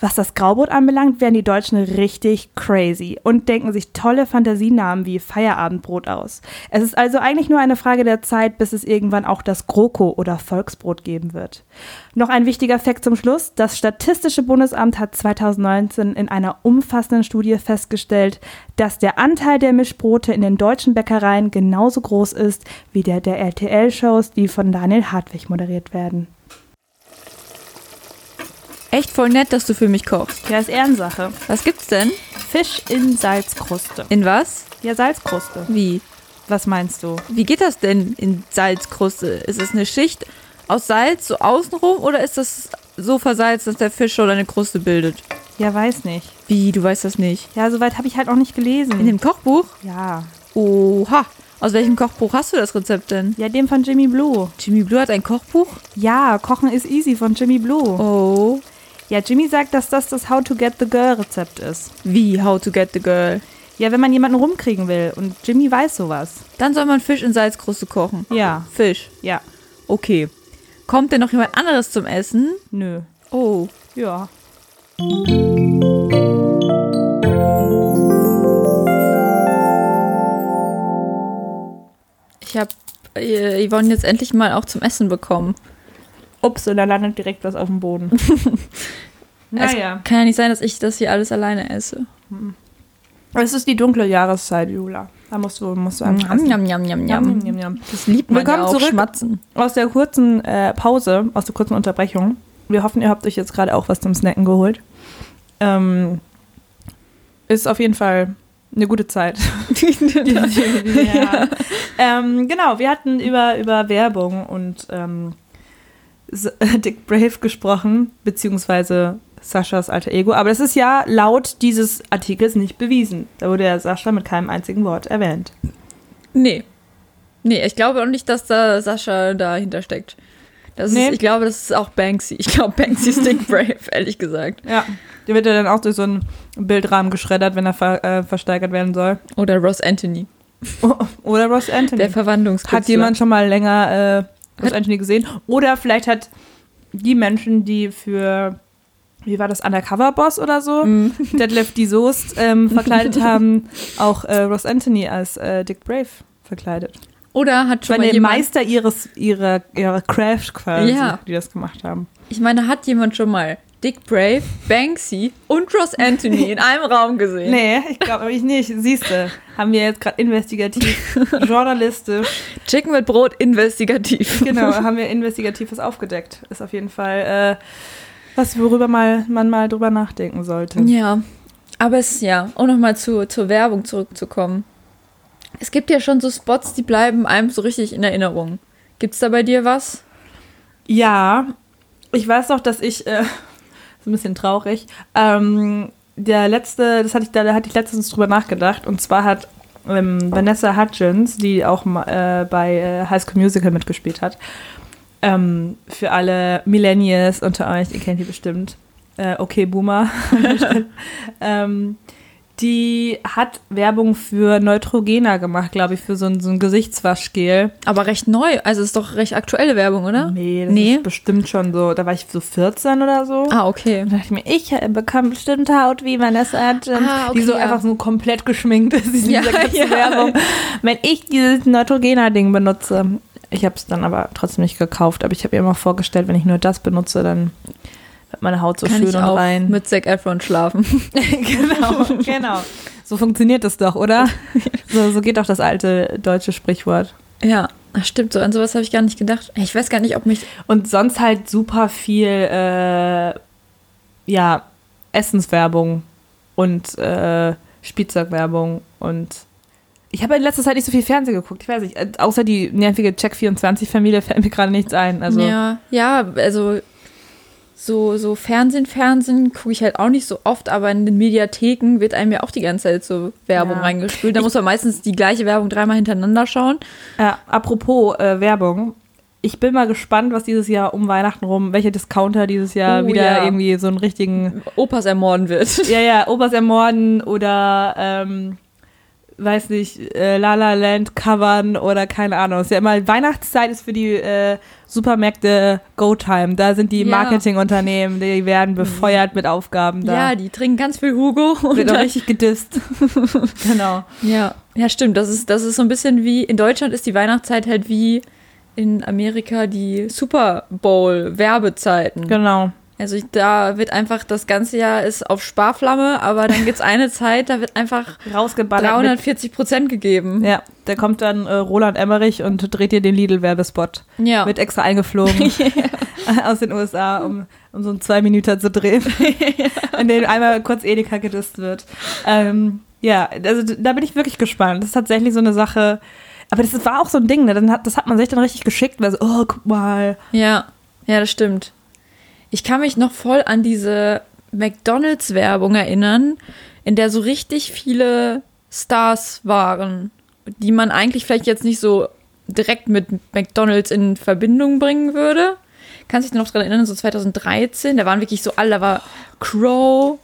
Was das Graubrot anbelangt, werden die Deutschen richtig crazy und denken sich tolle Fantasienamen wie Feierabendbrot aus. Es ist also eigentlich nur eine Frage der Zeit, bis es irgendwann auch das GroKo oder Volksbrot geben wird. Noch ein wichtiger Fakt zum Schluss. Das Statistische Bundesamt hat 2019 in einer umfassenden Studie festgestellt, dass der Anteil der Mischbrote in den deutschen Bäckereien genauso groß ist wie der der RTL-Shows, die von Daniel Hartwig moderiert werden. Echt voll nett, dass du für mich kochst. Ja, ist Ehrensache. Was gibt's denn? Fisch in Salzkruste. In was? Ja, Salzkruste. Wie? Was meinst du? Wie geht das denn in Salzkruste? Ist es eine Schicht aus Salz so außenrum oder ist das so versalzt, dass der Fisch schon eine Kruste bildet? Ja, weiß nicht. Wie, du weißt das nicht? Ja, soweit habe ich halt auch nicht gelesen. In dem Kochbuch? ja. Oha. Aus welchem Kochbuch hast du das Rezept denn? Ja, dem von Jimmy Blue. Jimmy Blue hat ein Kochbuch? Ja, Kochen ist easy von Jimmy Blue. Oh. Ja, Jimmy sagt, dass das das How to Get the Girl Rezept ist. Wie, how to get the girl? Ja, wenn man jemanden rumkriegen will. Und Jimmy weiß sowas. Dann soll man Fisch in Salzkruste kochen. Ja, Fisch. ja. Okay. Kommt denn noch jemand anderes zum Essen? Nö. Oh. Ja. Ich habe äh, Yvonne jetzt endlich mal auch zum Essen bekommen. Ups, und da landet direkt was auf dem Boden. naja. Es kann ja nicht sein, dass ich das hier alles alleine esse. Es ist die dunkle Jahreszeit, Jula. Da musst du, musst du yum, yum, yum, Yum, yum. yum, yum. Das liebt man Willkommen ja auch, zurück. schmatzen. Aus der kurzen äh, Pause, aus der kurzen Unterbrechung. Wir hoffen, ihr habt euch jetzt gerade auch was zum Snacken geholt. Ähm, ist auf jeden Fall eine gute Zeit. ja. ähm, genau, wir hatten über, über Werbung und ähm, Dick Brave gesprochen, beziehungsweise Saschas alter Ego. Aber das ist ja laut dieses Artikels nicht bewiesen. Da wurde ja Sascha mit keinem einzigen Wort erwähnt. Nee. Nee, ich glaube auch nicht, dass da Sascha dahinter steckt. Das Nee. ist, ich glaube, das ist auch Banksy. Ich glaube, Banksy ist Dick Brave, ehrlich gesagt. Ja. Der wird ja dann auch durch so einen Bildrahmen geschreddert, wenn er ver äh, versteigert werden soll. Oder Ross Anthony, Oder Ross Anthony. der Verwandlungskünstler. Hat jemand schon mal länger äh, Ross Anthony gesehen? Oder vielleicht hat die Menschen, die für wie war das, Undercover-Boss oder so, Deadlift die Soest ähm, verkleidet haben, auch äh, Ross Anthony als äh, Dick Brave verkleidet. Oder hat schon meine, mal jemand, Meister ihres, ihrer, ihrer Craft quasi, Ja. die das gemacht haben. ich meine, hat jemand schon mal Dick Brave, Banksy und Ross Anthony in einem Raum gesehen? Nee, ich glaube ich nicht. Siehst du, haben wir jetzt gerade investigativ, journalistisch, Chicken mit Brot investigativ. genau, haben wir investigatives aufgedeckt. Ist auf jeden Fall äh, was, worüber mal, man mal drüber nachdenken sollte. Ja, aber es ja, um nochmal zu, zur Werbung zurückzukommen. Es gibt ja schon so Spots, die bleiben einem so richtig in Erinnerung. Gibt's da bei dir was? Ja, ich weiß noch, dass ich, äh, ein bisschen traurig, ähm, der letzte, das hatte ich, da, da hatte ich letztens drüber nachgedacht, und zwar hat ähm, Vanessa Hudgens, die auch äh, bei äh, High School Musical mitgespielt hat, ähm, für alle Millennials unter euch, ihr kennt die bestimmt, äh, okay, Boomer, ähm, die hat Werbung für Neutrogena gemacht, glaube ich, für so ein, so ein Gesichtswaschgel. Aber recht neu, also ist doch recht aktuelle Werbung, oder? Nee, das Nee. ist bestimmt schon so. Da war ich so 14 oder so. Ah, okay. Da dachte ich mir, ich bekomme bestimmt Haut wie Vanessa Hudgens, Ah, okay, die so ja. einfach so komplett geschminkt ist, in Ja, ja. Werbung. Wenn ich dieses Neutrogena-Ding benutze, ich habe es dann aber trotzdem nicht gekauft, aber ich habe mir immer vorgestellt, wenn ich nur das benutze, dann wird meine Haut so Kann schön ich und auch rein. mit Zac Efron schlafen. genau, genau. So funktioniert das doch, oder? So, so geht doch das alte deutsche Sprichwort. ja, das stimmt so. An sowas habe ich gar nicht gedacht. Ich weiß gar nicht, ob mich. Und sonst halt super viel, äh, ja, Essenswerbung und äh, Spielzeugwerbung und ich habe in letzter Zeit nicht so viel Fernsehen geguckt, ich weiß nicht, äh, außer die nervige Check24-Familie fällt mir gerade nichts ein. Also, Ja, ja, also so, so Fernsehen, Fernsehen gucke ich halt auch nicht so oft, aber in den Mediatheken wird einem ja auch die ganze Zeit so Werbung Ja. reingespült. Da muss man meistens die gleiche Werbung dreimal hintereinander schauen. Ja, apropos äh, Werbung. Ich bin mal gespannt, was dieses Jahr um Weihnachten rum, welche Discounter dieses Jahr Oh, wieder ja. irgendwie so einen richtigen Opas ermorden wird. Ja, ja, Obers ermorden oder, ähm, weiß nicht, äh, La La Land covern oder keine Ahnung. Ist ja immer, Weihnachtszeit ist für die äh, Supermärkte Go-Time. Da sind die Ja. Marketingunternehmen, die werden befeuert mit Aufgaben da. Ja, die trinken ganz viel Hugo. Und wird auch richtig gedisst. genau. ja. ja, stimmt. Das ist, das ist so ein bisschen wie, in Deutschland ist die Weihnachtszeit halt wie in Amerika die Super Bowl-Werbezeiten. Genau. Also ich, da wird einfach, das ganze Jahr ist auf Sparflamme, aber dann gibt's eine Zeit, da wird einfach Rausgeballert. Mit, 340 Prozent gegeben. ja, da kommt dann äh, Roland Emmerich und dreht dir den Lidl-Werbespot. Ja. Wird extra eingeflogen aus den USA, um, um so einen zwei Minuten zu drehen, in dem einmal kurz Edeka gedisst wird. Ähm, ja, also da bin ich wirklich gespannt. Das ist tatsächlich so eine Sache. Aber das war auch so ein Ding, ne? Das hat man sich dann richtig geschickt, weil so, oh, guck mal. Ja, ja, das stimmt. Ich kann mich noch voll an diese McDonalds-Werbung erinnern, in der so richtig viele Stars waren, die man eigentlich vielleicht jetzt nicht so direkt mit McDonalds in Verbindung bringen würde. Kannst du dich noch daran erinnern, so 2013, da waren wirklich so alle, da war Crow,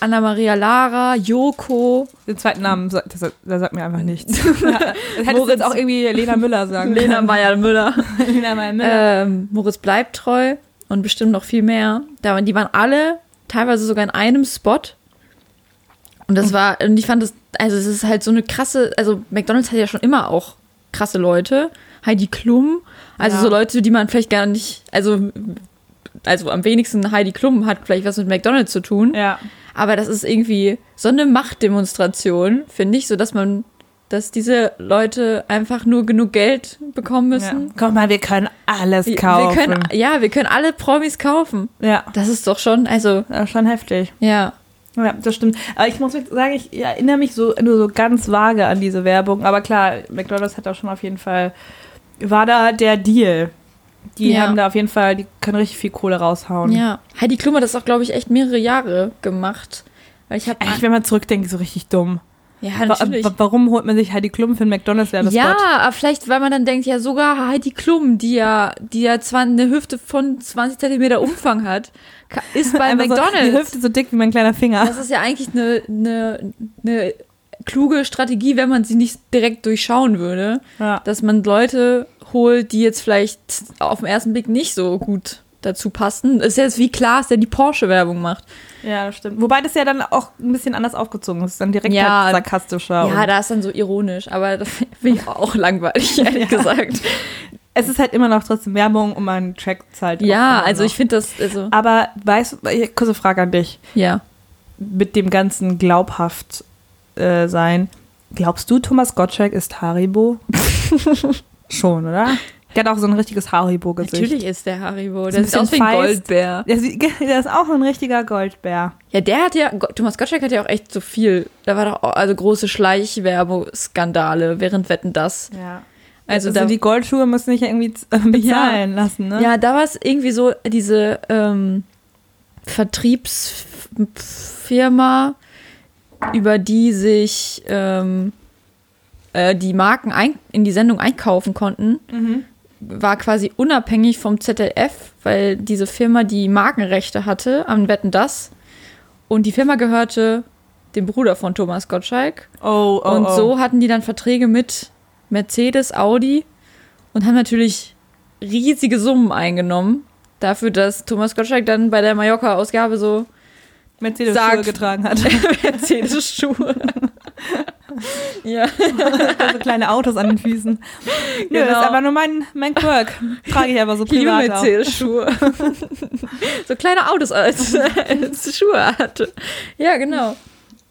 Anna Maria Lara, Yoko, Den zweiten Namen, das, der sagt mir einfach nichts. ja, das hättest jetzt auch irgendwie Lena Müller sagen Lena können. Meyer-Müller. Lena Meyer-Müller. ähm, Moritz bleibt treu und bestimmt noch viel mehr. Da, waren- die waren alle teilweise sogar in einem Spot. Und das war, und ich fand das, also es ist halt so eine krasse, also McDonalds hat ja schon immer auch krasse Leute. Heidi Klum, also Ja. so Leute, die man vielleicht gar nicht, also, also am wenigsten Heidi Klum hat vielleicht was mit McDonalds zu tun. ja. Aber das ist irgendwie so eine Machtdemonstration, finde ich, so dass man, dass diese Leute einfach nur genug Geld bekommen ja. müssen. Guck mal, wir können alles kaufen. Wir können, ja, wir können alle Promis kaufen. ja, Das ist doch schon, also, ja, schon heftig. ja. Ja, das stimmt. Aber ich muss sagen, ich erinnere mich so nur so ganz vage an diese Werbung. Aber klar, McDonalds hat auch schon auf jeden Fall, war da der Deal. Die Ja. haben da auf jeden Fall, die können richtig viel Kohle raushauen. Ja. Heidi Klum hat das auch, glaube ich, echt mehrere Jahre gemacht. Weil ich habe. Wenn man zurückdenkt, so richtig dumm. Ja, natürlich. wa warum holt man sich Heidi Klum für einen McDonalds-Werbespot? Ja, aber vielleicht, weil man dann denkt, ja, sogar Heidi Klum, die ja, die ja zwar eine Hüfte von 20 Zentimeter Umfang hat, ist bei Einfach So, die McDonalds. Hüfte so dick wie mein kleiner Finger. das ist ja eigentlich eine, eine, eine kluge Strategie, wenn man sie nicht direkt durchschauen würde. Ja. dass man Leute holt, die jetzt vielleicht auf den ersten Blick nicht so gut dazu passen. Ist jetzt wie Klaas, der die Porsche-Werbung macht. Ja, das stimmt. Wobei das ja dann auch ein bisschen anders aufgezogen ist. Dann direkt Ja. halt sarkastischer. Ja, da ist dann so ironisch, aber das finde ich auch langweilig, ehrlich Ja. gesagt. es ist halt immer noch trotzdem Werbung und man halt. auch Ja, also noch. ich finde das, also, Aber weißt du, kurze Frage an dich. ja. Mit dem ganzen glaubhaft äh, sein. Glaubst du, Thomas Gottschalk ist Haribo? Schon, oder? Der hat auch so ein richtiges Haribo-Gesicht. Natürlich ist der Haribo. Der sieht aus wie ein. Goldbär. Der, der ist auch ein richtiger Goldbär. Ja, der hat ja, Thomas Gottschalk hat ja auch echt so viel. Da war doch auch, also große Schleichwerbeskandale während Wetten das. Ja. Also, Also, da, die Goldschuhe müssen sich ja irgendwie äh, bezahlen lassen, ne? ja, da war es irgendwie so, diese ähm, Vertriebsfirma, über die sich ähm, äh, die Marken ein, in die Sendung einkaufen konnten, Mhm. War quasi unabhängig vom ZDF, weil diese Firma die Markenrechte hatte am Wetten das. Und die Firma gehörte dem Bruder von Thomas Gottschalk. Oh, oh, und oh. so hatten die dann Verträge mit Mercedes, Audi und haben natürlich riesige Summen eingenommen. Dafür, dass Thomas Gottschalk dann bei der Mallorca-Ausgabe so Mercedes-Schuhe getragen hat. Mercedes-Schuhe. Ja, so kleine Autos an den Füßen. Ja, das Genau. ist aber nur mein, mein Quirk. Trage ich aber so privat. Mercedes-Schuhe. so kleine Autos als, als Schuhe hatte. Ja, genau.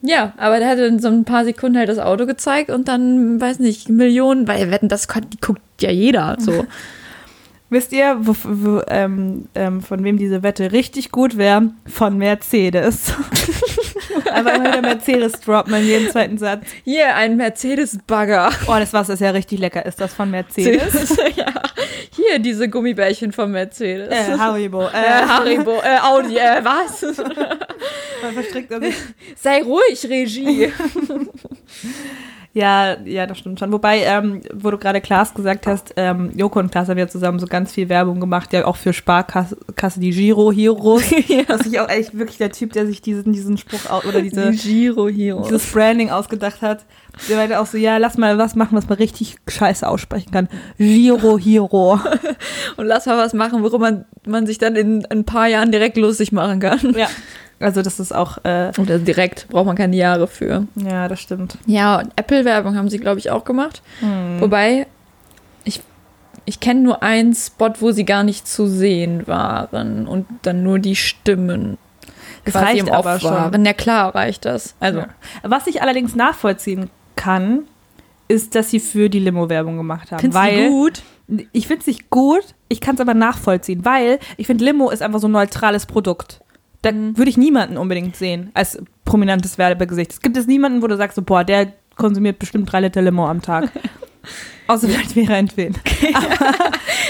Ja, aber der hatte in so ein paar Sekunden halt das Auto gezeigt und dann, weiß nicht, Millionen, weil wetten, das guckt ja jeder. So. Wisst ihr, wo, wo, ähm, ähm, von wem diese Wette richtig gut wäre? Von Mercedes. Einfach immer wieder Mercedes droppen in jedem zweiten Satz. Hier, ein Mercedes-Bagger. Oh, das Wasser ist ja richtig lecker. Ist das von Mercedes? ja. Hier, diese Gummibärchen von Mercedes. äh, Haribo. Äh, Äh, Haribo, äh, Audi, äh, was? man verstrickt er sich. Sei ruhig, Regie. Ja, ja, das stimmt schon. Wobei, ähm, wo du gerade Klaas gesagt hast, ähm, Joko und Klaas haben ja zusammen so ganz viel Werbung gemacht, ja auch für Sparkasse Kasse, die Giro Heroes. Das ist auch echt wirklich der Typ, der sich diesen, diesen Spruch oder diese, Die Giro Heroes. dieses Branding ausgedacht hat. Der meinte auch so, ja, lass mal was machen, was man richtig scheiße aussprechen kann. Giro Hero. Und lass mal was machen, worüber man, man sich dann in ein paar Jahren direkt lustig machen kann. ja. Also das ist auch, äh, Oder direkt, braucht man keine Jahre für. ja, das stimmt. Ja, und Apple-Werbung haben sie, glaube ich, auch gemacht. Hm. Wobei, ich, ich kenne nur einen Spot, wo sie gar nicht zu sehen waren und dann nur die Stimmen Das quasi reicht im aber Off schon. waren. Ja, klar reicht das. Also, Ja. Was ich allerdings nachvollziehen kann, ist, dass sie für die Limo-Werbung gemacht haben. findest weil gut? Ich finde es nicht gut, ich kann es aber nachvollziehen, weil ich finde, Limo ist einfach so ein neutrales Produkt. Da Mhm. würde ich niemanden unbedingt sehen als prominentes Werbegesicht. Es gibt es niemanden, wo du sagst, so, boah, der konsumiert bestimmt drei Liter Limo am Tag. Außer vielleicht Vera Entwen.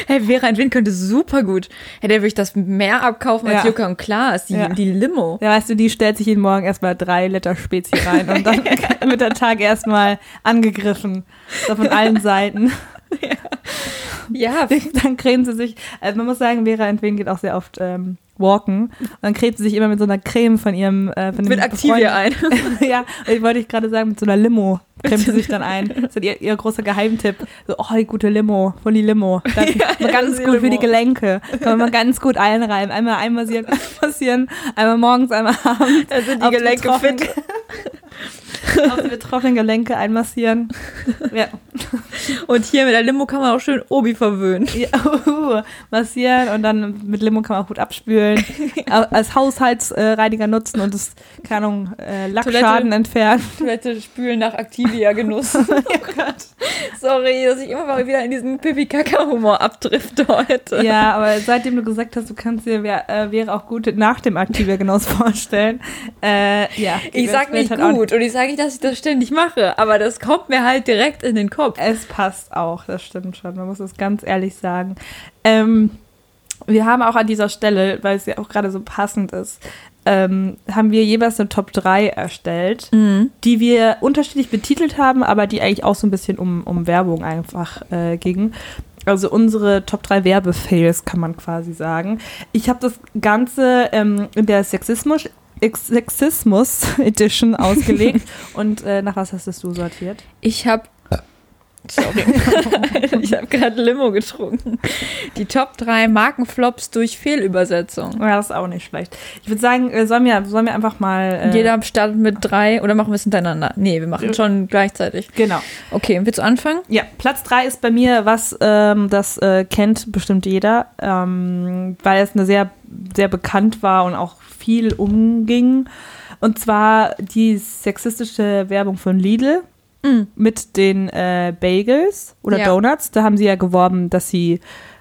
Hey, Vera Entwin könnte super gut. Hey, der würde ich das mehr abkaufen als Ja. Jutta und Klaas, die, Ja. die Limo. Ja, weißt du, die stellt sich jeden Morgen erstmal drei Liter Spezi rein und dann wird der Tag erstmal angegriffen. So von allen Seiten. Ja, dann cremt sie sich, also man muss sagen, Vera Entwen geht auch sehr oft ähm, walken. Und dann cremt sie sich immer mit so einer Creme von ihrem äh, von mit Activia ein. ja, ich wollte ich gerade sagen, mit so einer Limo cremt sie sich dann ein. Das ist ihr, ihr großer Geheimtipp. So, oh, die gute Limo, voll die Limo. Das Ja, ja, ganz das gut für die. Gelenke. Kann man mal ganz gut einreiben. Einmal einmassieren, massieren, einmal morgens, einmal abends. Da sind die Gelenke fit. Auf die betroffenen Gelenke einmassieren. Ja. Und hier mit der Limo kann man auch schön Obi verwöhnen. Ja, uh, massieren und dann mit Limo kann man auch gut abspülen. Als Haushaltsreiniger nutzen und das, keine Ahnung, äh, Lackschaden Toilette. entfernen. Toilette spülen nach Activia-Genuss. oh Gott. Sorry, dass ich immer mal wieder in diesen Pipi-Kaka-Humor abdrifte heute. Ja, aber seitdem du gesagt hast, du kannst dir äh, wäre auch gut nach dem Aktiver Genuss vorstellen. Äh, ja. Ich sag nicht halt gut und ich sage nicht, dass ich das ständig mache, aber das kommt mir halt direkt in den Kopf. Es passt auch, das stimmt schon. Man muss es ganz ehrlich sagen. Ähm, wir haben auch an dieser Stelle, weil es ja auch gerade so passend ist, ähm, haben wir jeweils eine Top 3 erstellt, die wir unterschiedlich betitelt haben, aber die eigentlich auch so ein bisschen um, um Werbung einfach äh, gingen. Also unsere Top 3 Werbefails kann man quasi sagen. Ich habe das Ganze ähm, in der Sexismus, Ex Sexismus Edition ausgelegt. Und äh, nach was hast du sortiert? Ich habe Sorry. ich habe gerade Limo getrunken. Die Top 3 Markenflops durch Fehlübersetzung. Ja, das ist auch nicht schlecht. Ich würde sagen, äh, sollen wir, sollen wir einfach mal. Äh, Jeder startet mit drei oder machen wir es hintereinander? Nee, wir machen schon gleichzeitig. Genau. Okay, willst du anfangen? Ja, Platz 3 ist bei mir, was ähm, das äh, kennt bestimmt jeder, ähm, weil es eine sehr, sehr bekannt war und auch viel umging. Und zwar die sexistische Werbung von Lidl Mm. mit den äh, Bagels oder Ja. Donuts. Da haben sie ja geworben, dass sie,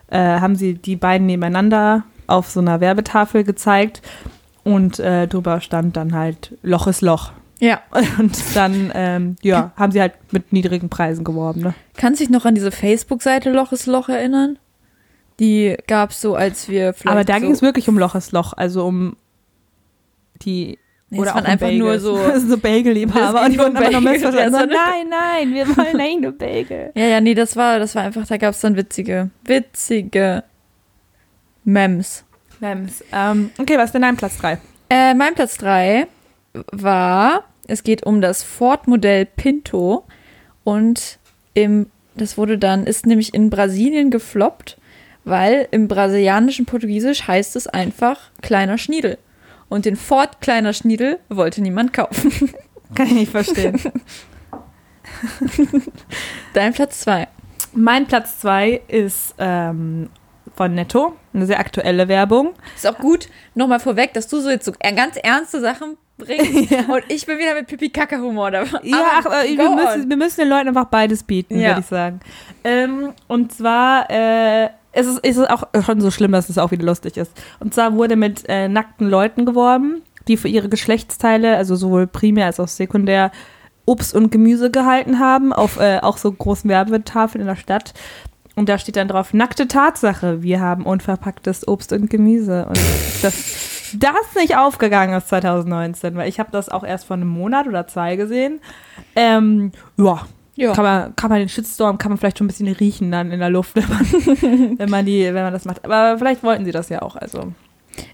äh, haben sie die beiden nebeneinander auf so einer Werbetafel gezeigt und äh, drüber stand dann halt Loch ist Loch. Ja. Und dann, ähm, ja, haben sie halt mit niedrigen Preisen geworben, ne? Kannst du dich noch an diese Facebook-Seite Loch ist Loch erinnern? Die gab es so, als wir vielleicht Aber da so ging es wirklich um Loch ist Loch, also um die Nee, oder waren einfach nur Bagels. so- so Bagel-Liebhaber und die nur wurden nur Bagels, missverstanden. so nein, nein, wir wollen eigentlich nur Bagel. Ja, ja, nee, das war, das war einfach, da gab es dann witzige, witzige Mems. Mems. Ähm, okay, was ist denn dein Platz 3? Äh, mein Platz 3 war, es geht um das Ford-Modell Pinto und im, das wurde dann, ist nämlich in Brasilien gefloppt, weil im brasilianischen Portugiesisch heißt es einfach kleiner Schniedel. Und den Ford kleiner Schniedel wollte niemand kaufen. Kann ich nicht verstehen. Dein Platz 2. mein Platz 2 ist ähm, von Netto, eine sehr aktuelle Werbung. Ist auch gut, nochmal vorweg, dass du so jetzt so ganz ernste Sachen bringst und ich bin wieder mit Pipi-Kaka-Humor dabei. Ja, ach, äh, wir, müssen, wir müssen den Leuten einfach beides bieten, Ja. würde ich sagen. Ähm, und zwar, äh, es ist, ist auch schon so schlimm, dass es auch wieder lustig ist. Und zwar wurde mit äh, nackten Leuten geworben, die für ihre Geschlechtsteile, also sowohl primär als auch sekundär, Obst und Gemüse gehalten haben, auf äh, auch so großen Werbetafeln in der Stadt. Und da steht dann drauf, nackte Tatsache, wir haben unverpacktes Obst und Gemüse. Und das, das nicht aufgegangen ist 2019, weil ich habe das auch erst vor einem Monat oder zwei gesehen. Ähm, ja, Ja. kann man, kann man den Shitstorm, kann man vielleicht schon ein bisschen riechen dann in der Luft, wenn man, wenn man, die, wenn man das macht. Aber vielleicht wollten sie das ja auch. Also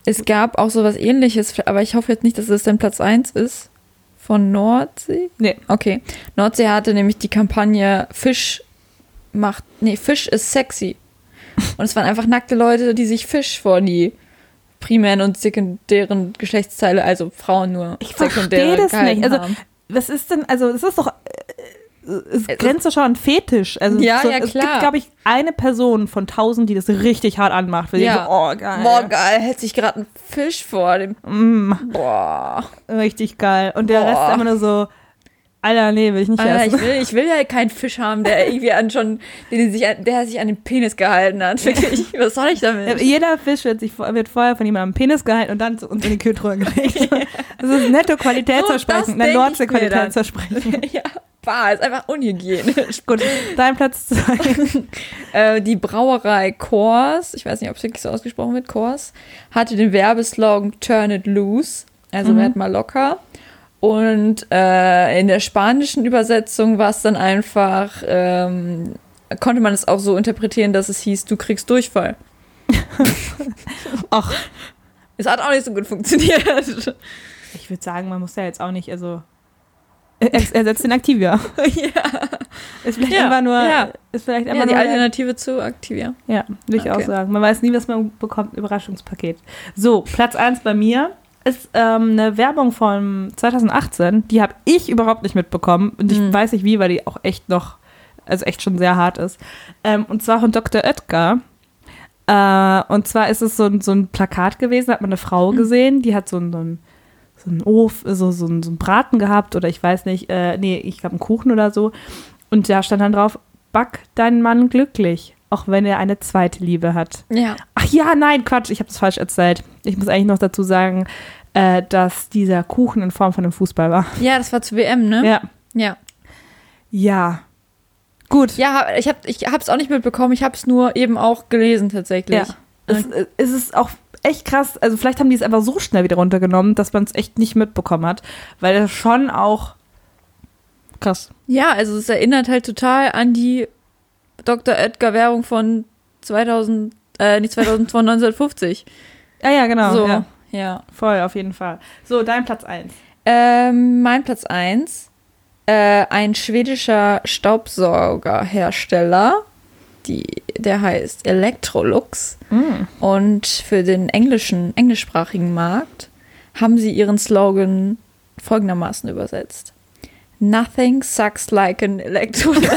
Es gab auch sowas ähnliches, aber ich hoffe jetzt nicht, dass es dein Platz 1 ist. Von Nordsee? Nee. Okay. Nordsee hatte nämlich die Kampagne Fisch macht. Nee, Fisch ist sexy. Und es waren einfach nackte Leute, die sich Fisch vor die primären und sekundären Geschlechtsteile, also Frauen nur Ich verstehe das nicht. Also, haben. was ist denn, also es ist doch, äh, es grenzt doch schon an Fetisch. Also Ja, so, ja, es gibt, glaube ich, eine Person von tausend, die das richtig hart anmacht. Weil die Ja. so, oh, geil. Boah, geil, hält sich gerade ein Fisch vor dem. Mm, Boah. richtig geil. Und der Boah. Rest einfach nur so, Alter, nee, will ich nicht Alter, essen. ich, will, ich will ja keinen Fisch haben, der irgendwie an schon, den sich an, der sich an den Penis gehalten hat. Wirklich. Was soll ich damit? Jeder Fisch wird, sich, wird vorher von jemandem am Penis gehalten und dann zu uns in die Kühltruhe gelegt. Das ist netto So, Qualitätsversprechen, das ein denk ich mir dann. Nordsee-Qualitätsversprechen. ja, wahr, ist einfach unhygienisch. Gut, dein Platz zwei. Äh, die Brauerei Kors, ich weiß nicht, ob es wirklich so ausgesprochen wird, Kors, hatte den Werbeslogan Turn it loose, also werd mal locker. Und äh, in der spanischen Übersetzung war es dann einfach, ähm, konnte man es auch so interpretieren, dass es hieß, du kriegst Durchfall. Ach, Es hat auch nicht so gut funktioniert. ich würde sagen, man muss ja jetzt auch nicht, also er, er setzt den Aktivia. ja. Ist vielleicht Ja, einfach nur, ja. ist vielleicht einfach ja, die nur, Alternative zu Aktivia. ja, würde ich Okay. auch sagen. Man weiß nie, was man bekommt, Überraschungspaket. So, Platz eins bei mir ist ähm, eine Werbung von 2018, die habe ich überhaupt nicht mitbekommen und ich Hm. weiß nicht wie, weil die auch echt noch, also echt schon sehr hart ist. Ähm, und zwar von Dr. Oetker. Äh, und zwar ist es so ein, so ein Plakat gewesen, da hat man eine Frau gesehen, die hat so ein, so ein, so ein Of, so, so, ein, so ein Braten gehabt oder ich weiß nicht, äh, nee, ich glaube einen Kuchen oder so. Und da stand dann drauf, back deinen Mann glücklich, auch wenn er eine zweite Liebe hat. Ja. Ach ja, nein, Quatsch, ich habe das falsch erzählt. Ich muss eigentlich noch dazu sagen, äh, dass dieser Kuchen in Form von einem Fußball war. Ja, das war zu WM, ne? Ja. Ja. Ja. Gut. Ja, ich habe ich hab's auch nicht mitbekommen, ich habe es nur eben auch gelesen tatsächlich. Ja. Es, äh, es ist auch echt krass. Also vielleicht haben die es einfach so schnell wieder runtergenommen, dass man es echt nicht mitbekommen hat. Weil das schon auch krass. Ja, also es erinnert halt total an die Dr. Edgar Werbung von 2000, äh, nicht 2000, von 1950. Ja, ja, genau. so, Ja, ja. voll, auf jeden Fall. So, dein Platz 1. Ähm, mein Platz 1 äh, ein schwedischer Staubsaugerhersteller, die, der heißt Electrolux. Und für den englischen, englischsprachigen Markt haben sie ihren Slogan folgendermaßen übersetzt. Nothing sucks like an Electrolux.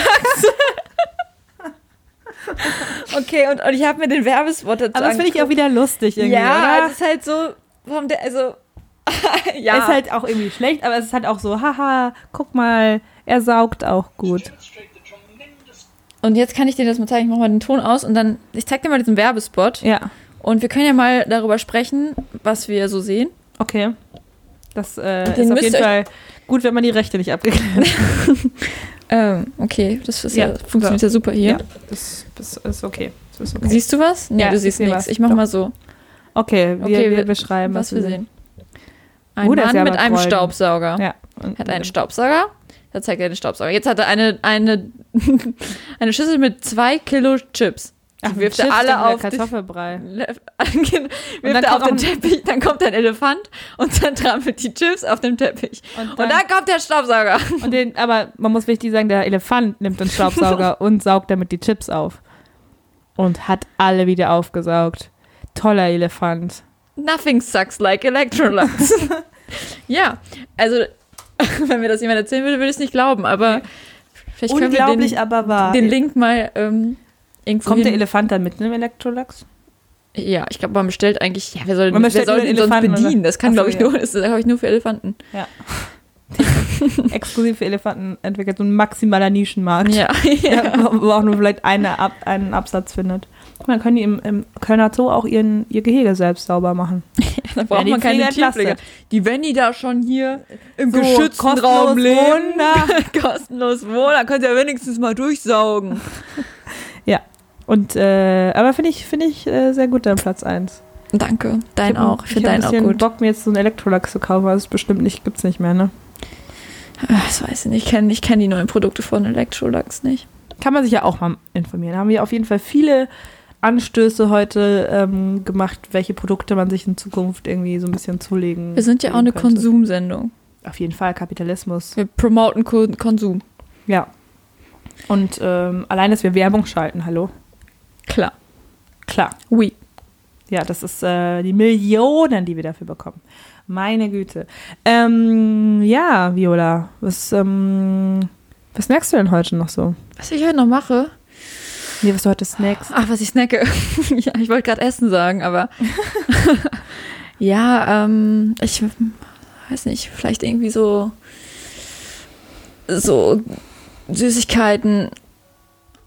okay, und, und ich habe mir den Werbespot dazu Aber das finde ich auch wieder lustig irgendwie, Ja, oder? es ist halt so, vom der, also, ja. Ist halt auch irgendwie schlecht, aber es ist halt auch so, haha, guck mal, er saugt auch gut. und jetzt kann ich dir das mal zeigen, ich mache mal den Ton aus und dann, ich zeig dir mal diesen Werbespot Ja, und wir können ja mal darüber sprechen, was wir so sehen. okay. Das äh, ist auf jeden Fall gut, wenn man die Rechte nicht abgeklärt hat. Ähm, okay, das ja, Ja, funktioniert so. ja super hier. Ja, das, das ist okay. Das ist okay. Siehst du was? Nee, Ja, du siehst nichts. Ich mach Doch. mal so. Okay, wir, Okay, wir wir- beschreiben, was wir sehen. Ein ist Mann mit einem golden. Staubsauger. Ja. Und, Hat einen Staubsauger. Da zeigt er den Staubsauger. Jetzt hat er eine, eine, eine Schüssel mit zwei Kilo Chips. Ach, wirft Chips, er alle auf den, Kartoffelbrei. wirft dann er auf kommt den Teppich, dann kommt ein Elefant und dann trampelt die Chips auf dem Teppich. Und Und dann- dann, kommt der Staubsauger. Und den, aber man muss wichtig sagen, der Elefant nimmt den Staubsauger und saugt damit die Chips auf. Und hat alle wieder aufgesaugt. Toller Elefant. Nothing sucks like Electrolux. ja, also wenn mir das jemand erzählen würde, würde ich es nicht glauben, aber vielleicht können wir den, aber wahr. den Link mal ähm, irgendwo Kommt der. Elefant dann mit einem Elektrolux? Ja, ich glaube, man bestellt eigentlich, ja, wer soll, Man wer soll den sonst Elefanten, oder? bedienen? Das kann, glaube ich, ja. nur, das ist, glaube ich, nur für Elefanten. Ja. Exklusiv für Elefanten entwickelt, so ein maximaler Nischenmarkt. Ja, Ja, wo wo auch nur vielleicht eine Ab einen Absatz findet. Dann können die im, im Kölner Zoo auch ihren, ihr Gehege selbst sauber machen. da braucht man keine. Tierpfleger. Die, wenn die da schon hier im So, geschützten Raum leben, wohnen kostenlos wohnen, dann könnt ihr wenigstens mal durchsaugen. Ja. Und, äh, aber finde ich, finde ich äh, sehr gut, dein Platz 1. Danke, dein auch. Ich finde deinen ein auch gut. Bock, mir jetzt so einen Elektrolux zu kaufen, aber das ist bestimmt nicht, gibt's nicht mehr, ne? Das weiß ich nicht. Ich kenne ich kenn die neuen Produkte von Electrolux nicht. Kann man sich ja auch mal informieren. Da haben wir auf jeden Fall viele Anstöße heute ähm, gemacht, welche Produkte man sich in Zukunft irgendwie so ein bisschen zulegen Wir sind ja auch eine könnte. Konsumsendung. Auf jeden Fall, Kapitalismus. Wir promoten Ko Konsum. Ja. Und ähm, allein, dass wir Werbung schalten, hallo? Klar. Klar. Oui. Ja, das ist äh, die Millionen, die wir dafür bekommen. Meine Güte. Ähm, ja, Viola, was, ähm, was snackst du denn heute noch so? Was ich heute noch mache? Nee, was du heute snackst? Ach, was ich snacke. ja, ich wollte gerade Essen sagen, aber. ja, ähm, ich weiß nicht, vielleicht irgendwie so. So Süßigkeiten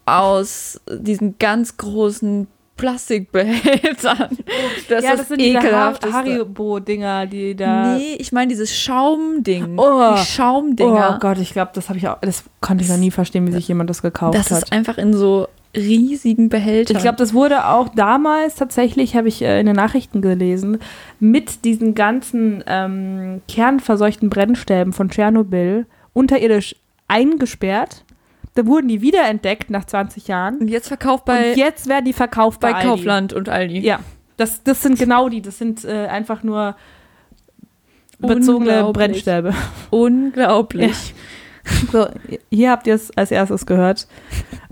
aus diesen ganz großen Plastikbehältern. Das ist das ekelhafteste. Haribo-Dinger, die da... Nee, ich meine dieses Schaumding. Oh. Die Oh Schaumdinger. Gott, ich glaube, das habe ich auch, das konnte ich noch nie verstehen, wie sich jemand das gekauft das hat. ist einfach in so riesigen Behältern. Ich glaube, das wurde auch damals tatsächlich, habe ich äh, in den Nachrichten gelesen, mit diesen ganzen ähm, kernverseuchten Brennstäben von Tschernobyl unterirdisch eingesperrt. Da wurden die wiederentdeckt nach 20 Jahren. Und jetzt verkauft bei, und jetzt werden die verkauft bei, bei Aldi. Kaufland und Aldi. Ja, das, das sind genau die. Das sind äh, einfach nur bezogene Unglaublich. Brennstäbe. Unglaublich. So, hier habt ihr es als erstes gehört.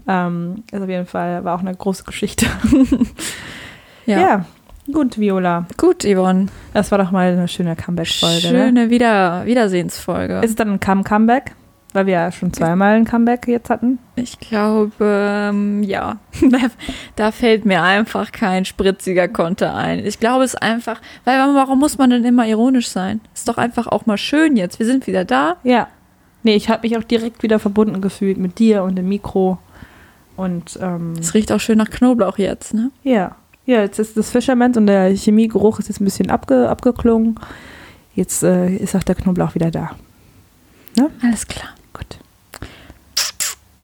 Ähm, ist auf jeden Fall, war auch eine große Geschichte. Ja. Ja, gut, Viola. Gut, Yvonne. Das war doch mal eine schöne Comeback-Folge. Ne? Schöne Wieder Wiedersehensfolge. Ist es dann ein Come-Comeback? Weil wir ja schon zweimal ein Comeback jetzt hatten. Ich glaube, ähm, ja. Da, da fällt mir einfach kein spritziger Konter ein. Ich glaube es einfach, weil warum muss man denn immer ironisch sein? Ist doch einfach auch mal schön jetzt. Wir sind wieder da. Ja. Nee, ich habe mich auch direkt wieder verbunden gefühlt mit dir und dem Mikro. Und ähm, Es riecht auch schön nach Knoblauch jetzt, ne? ja. Ja, jetzt ist das Fischermans und der Chemiegeruch ist jetzt ein bisschen abge abgeklungen. Jetzt äh, ist auch der Knoblauch wieder da. Alles klar.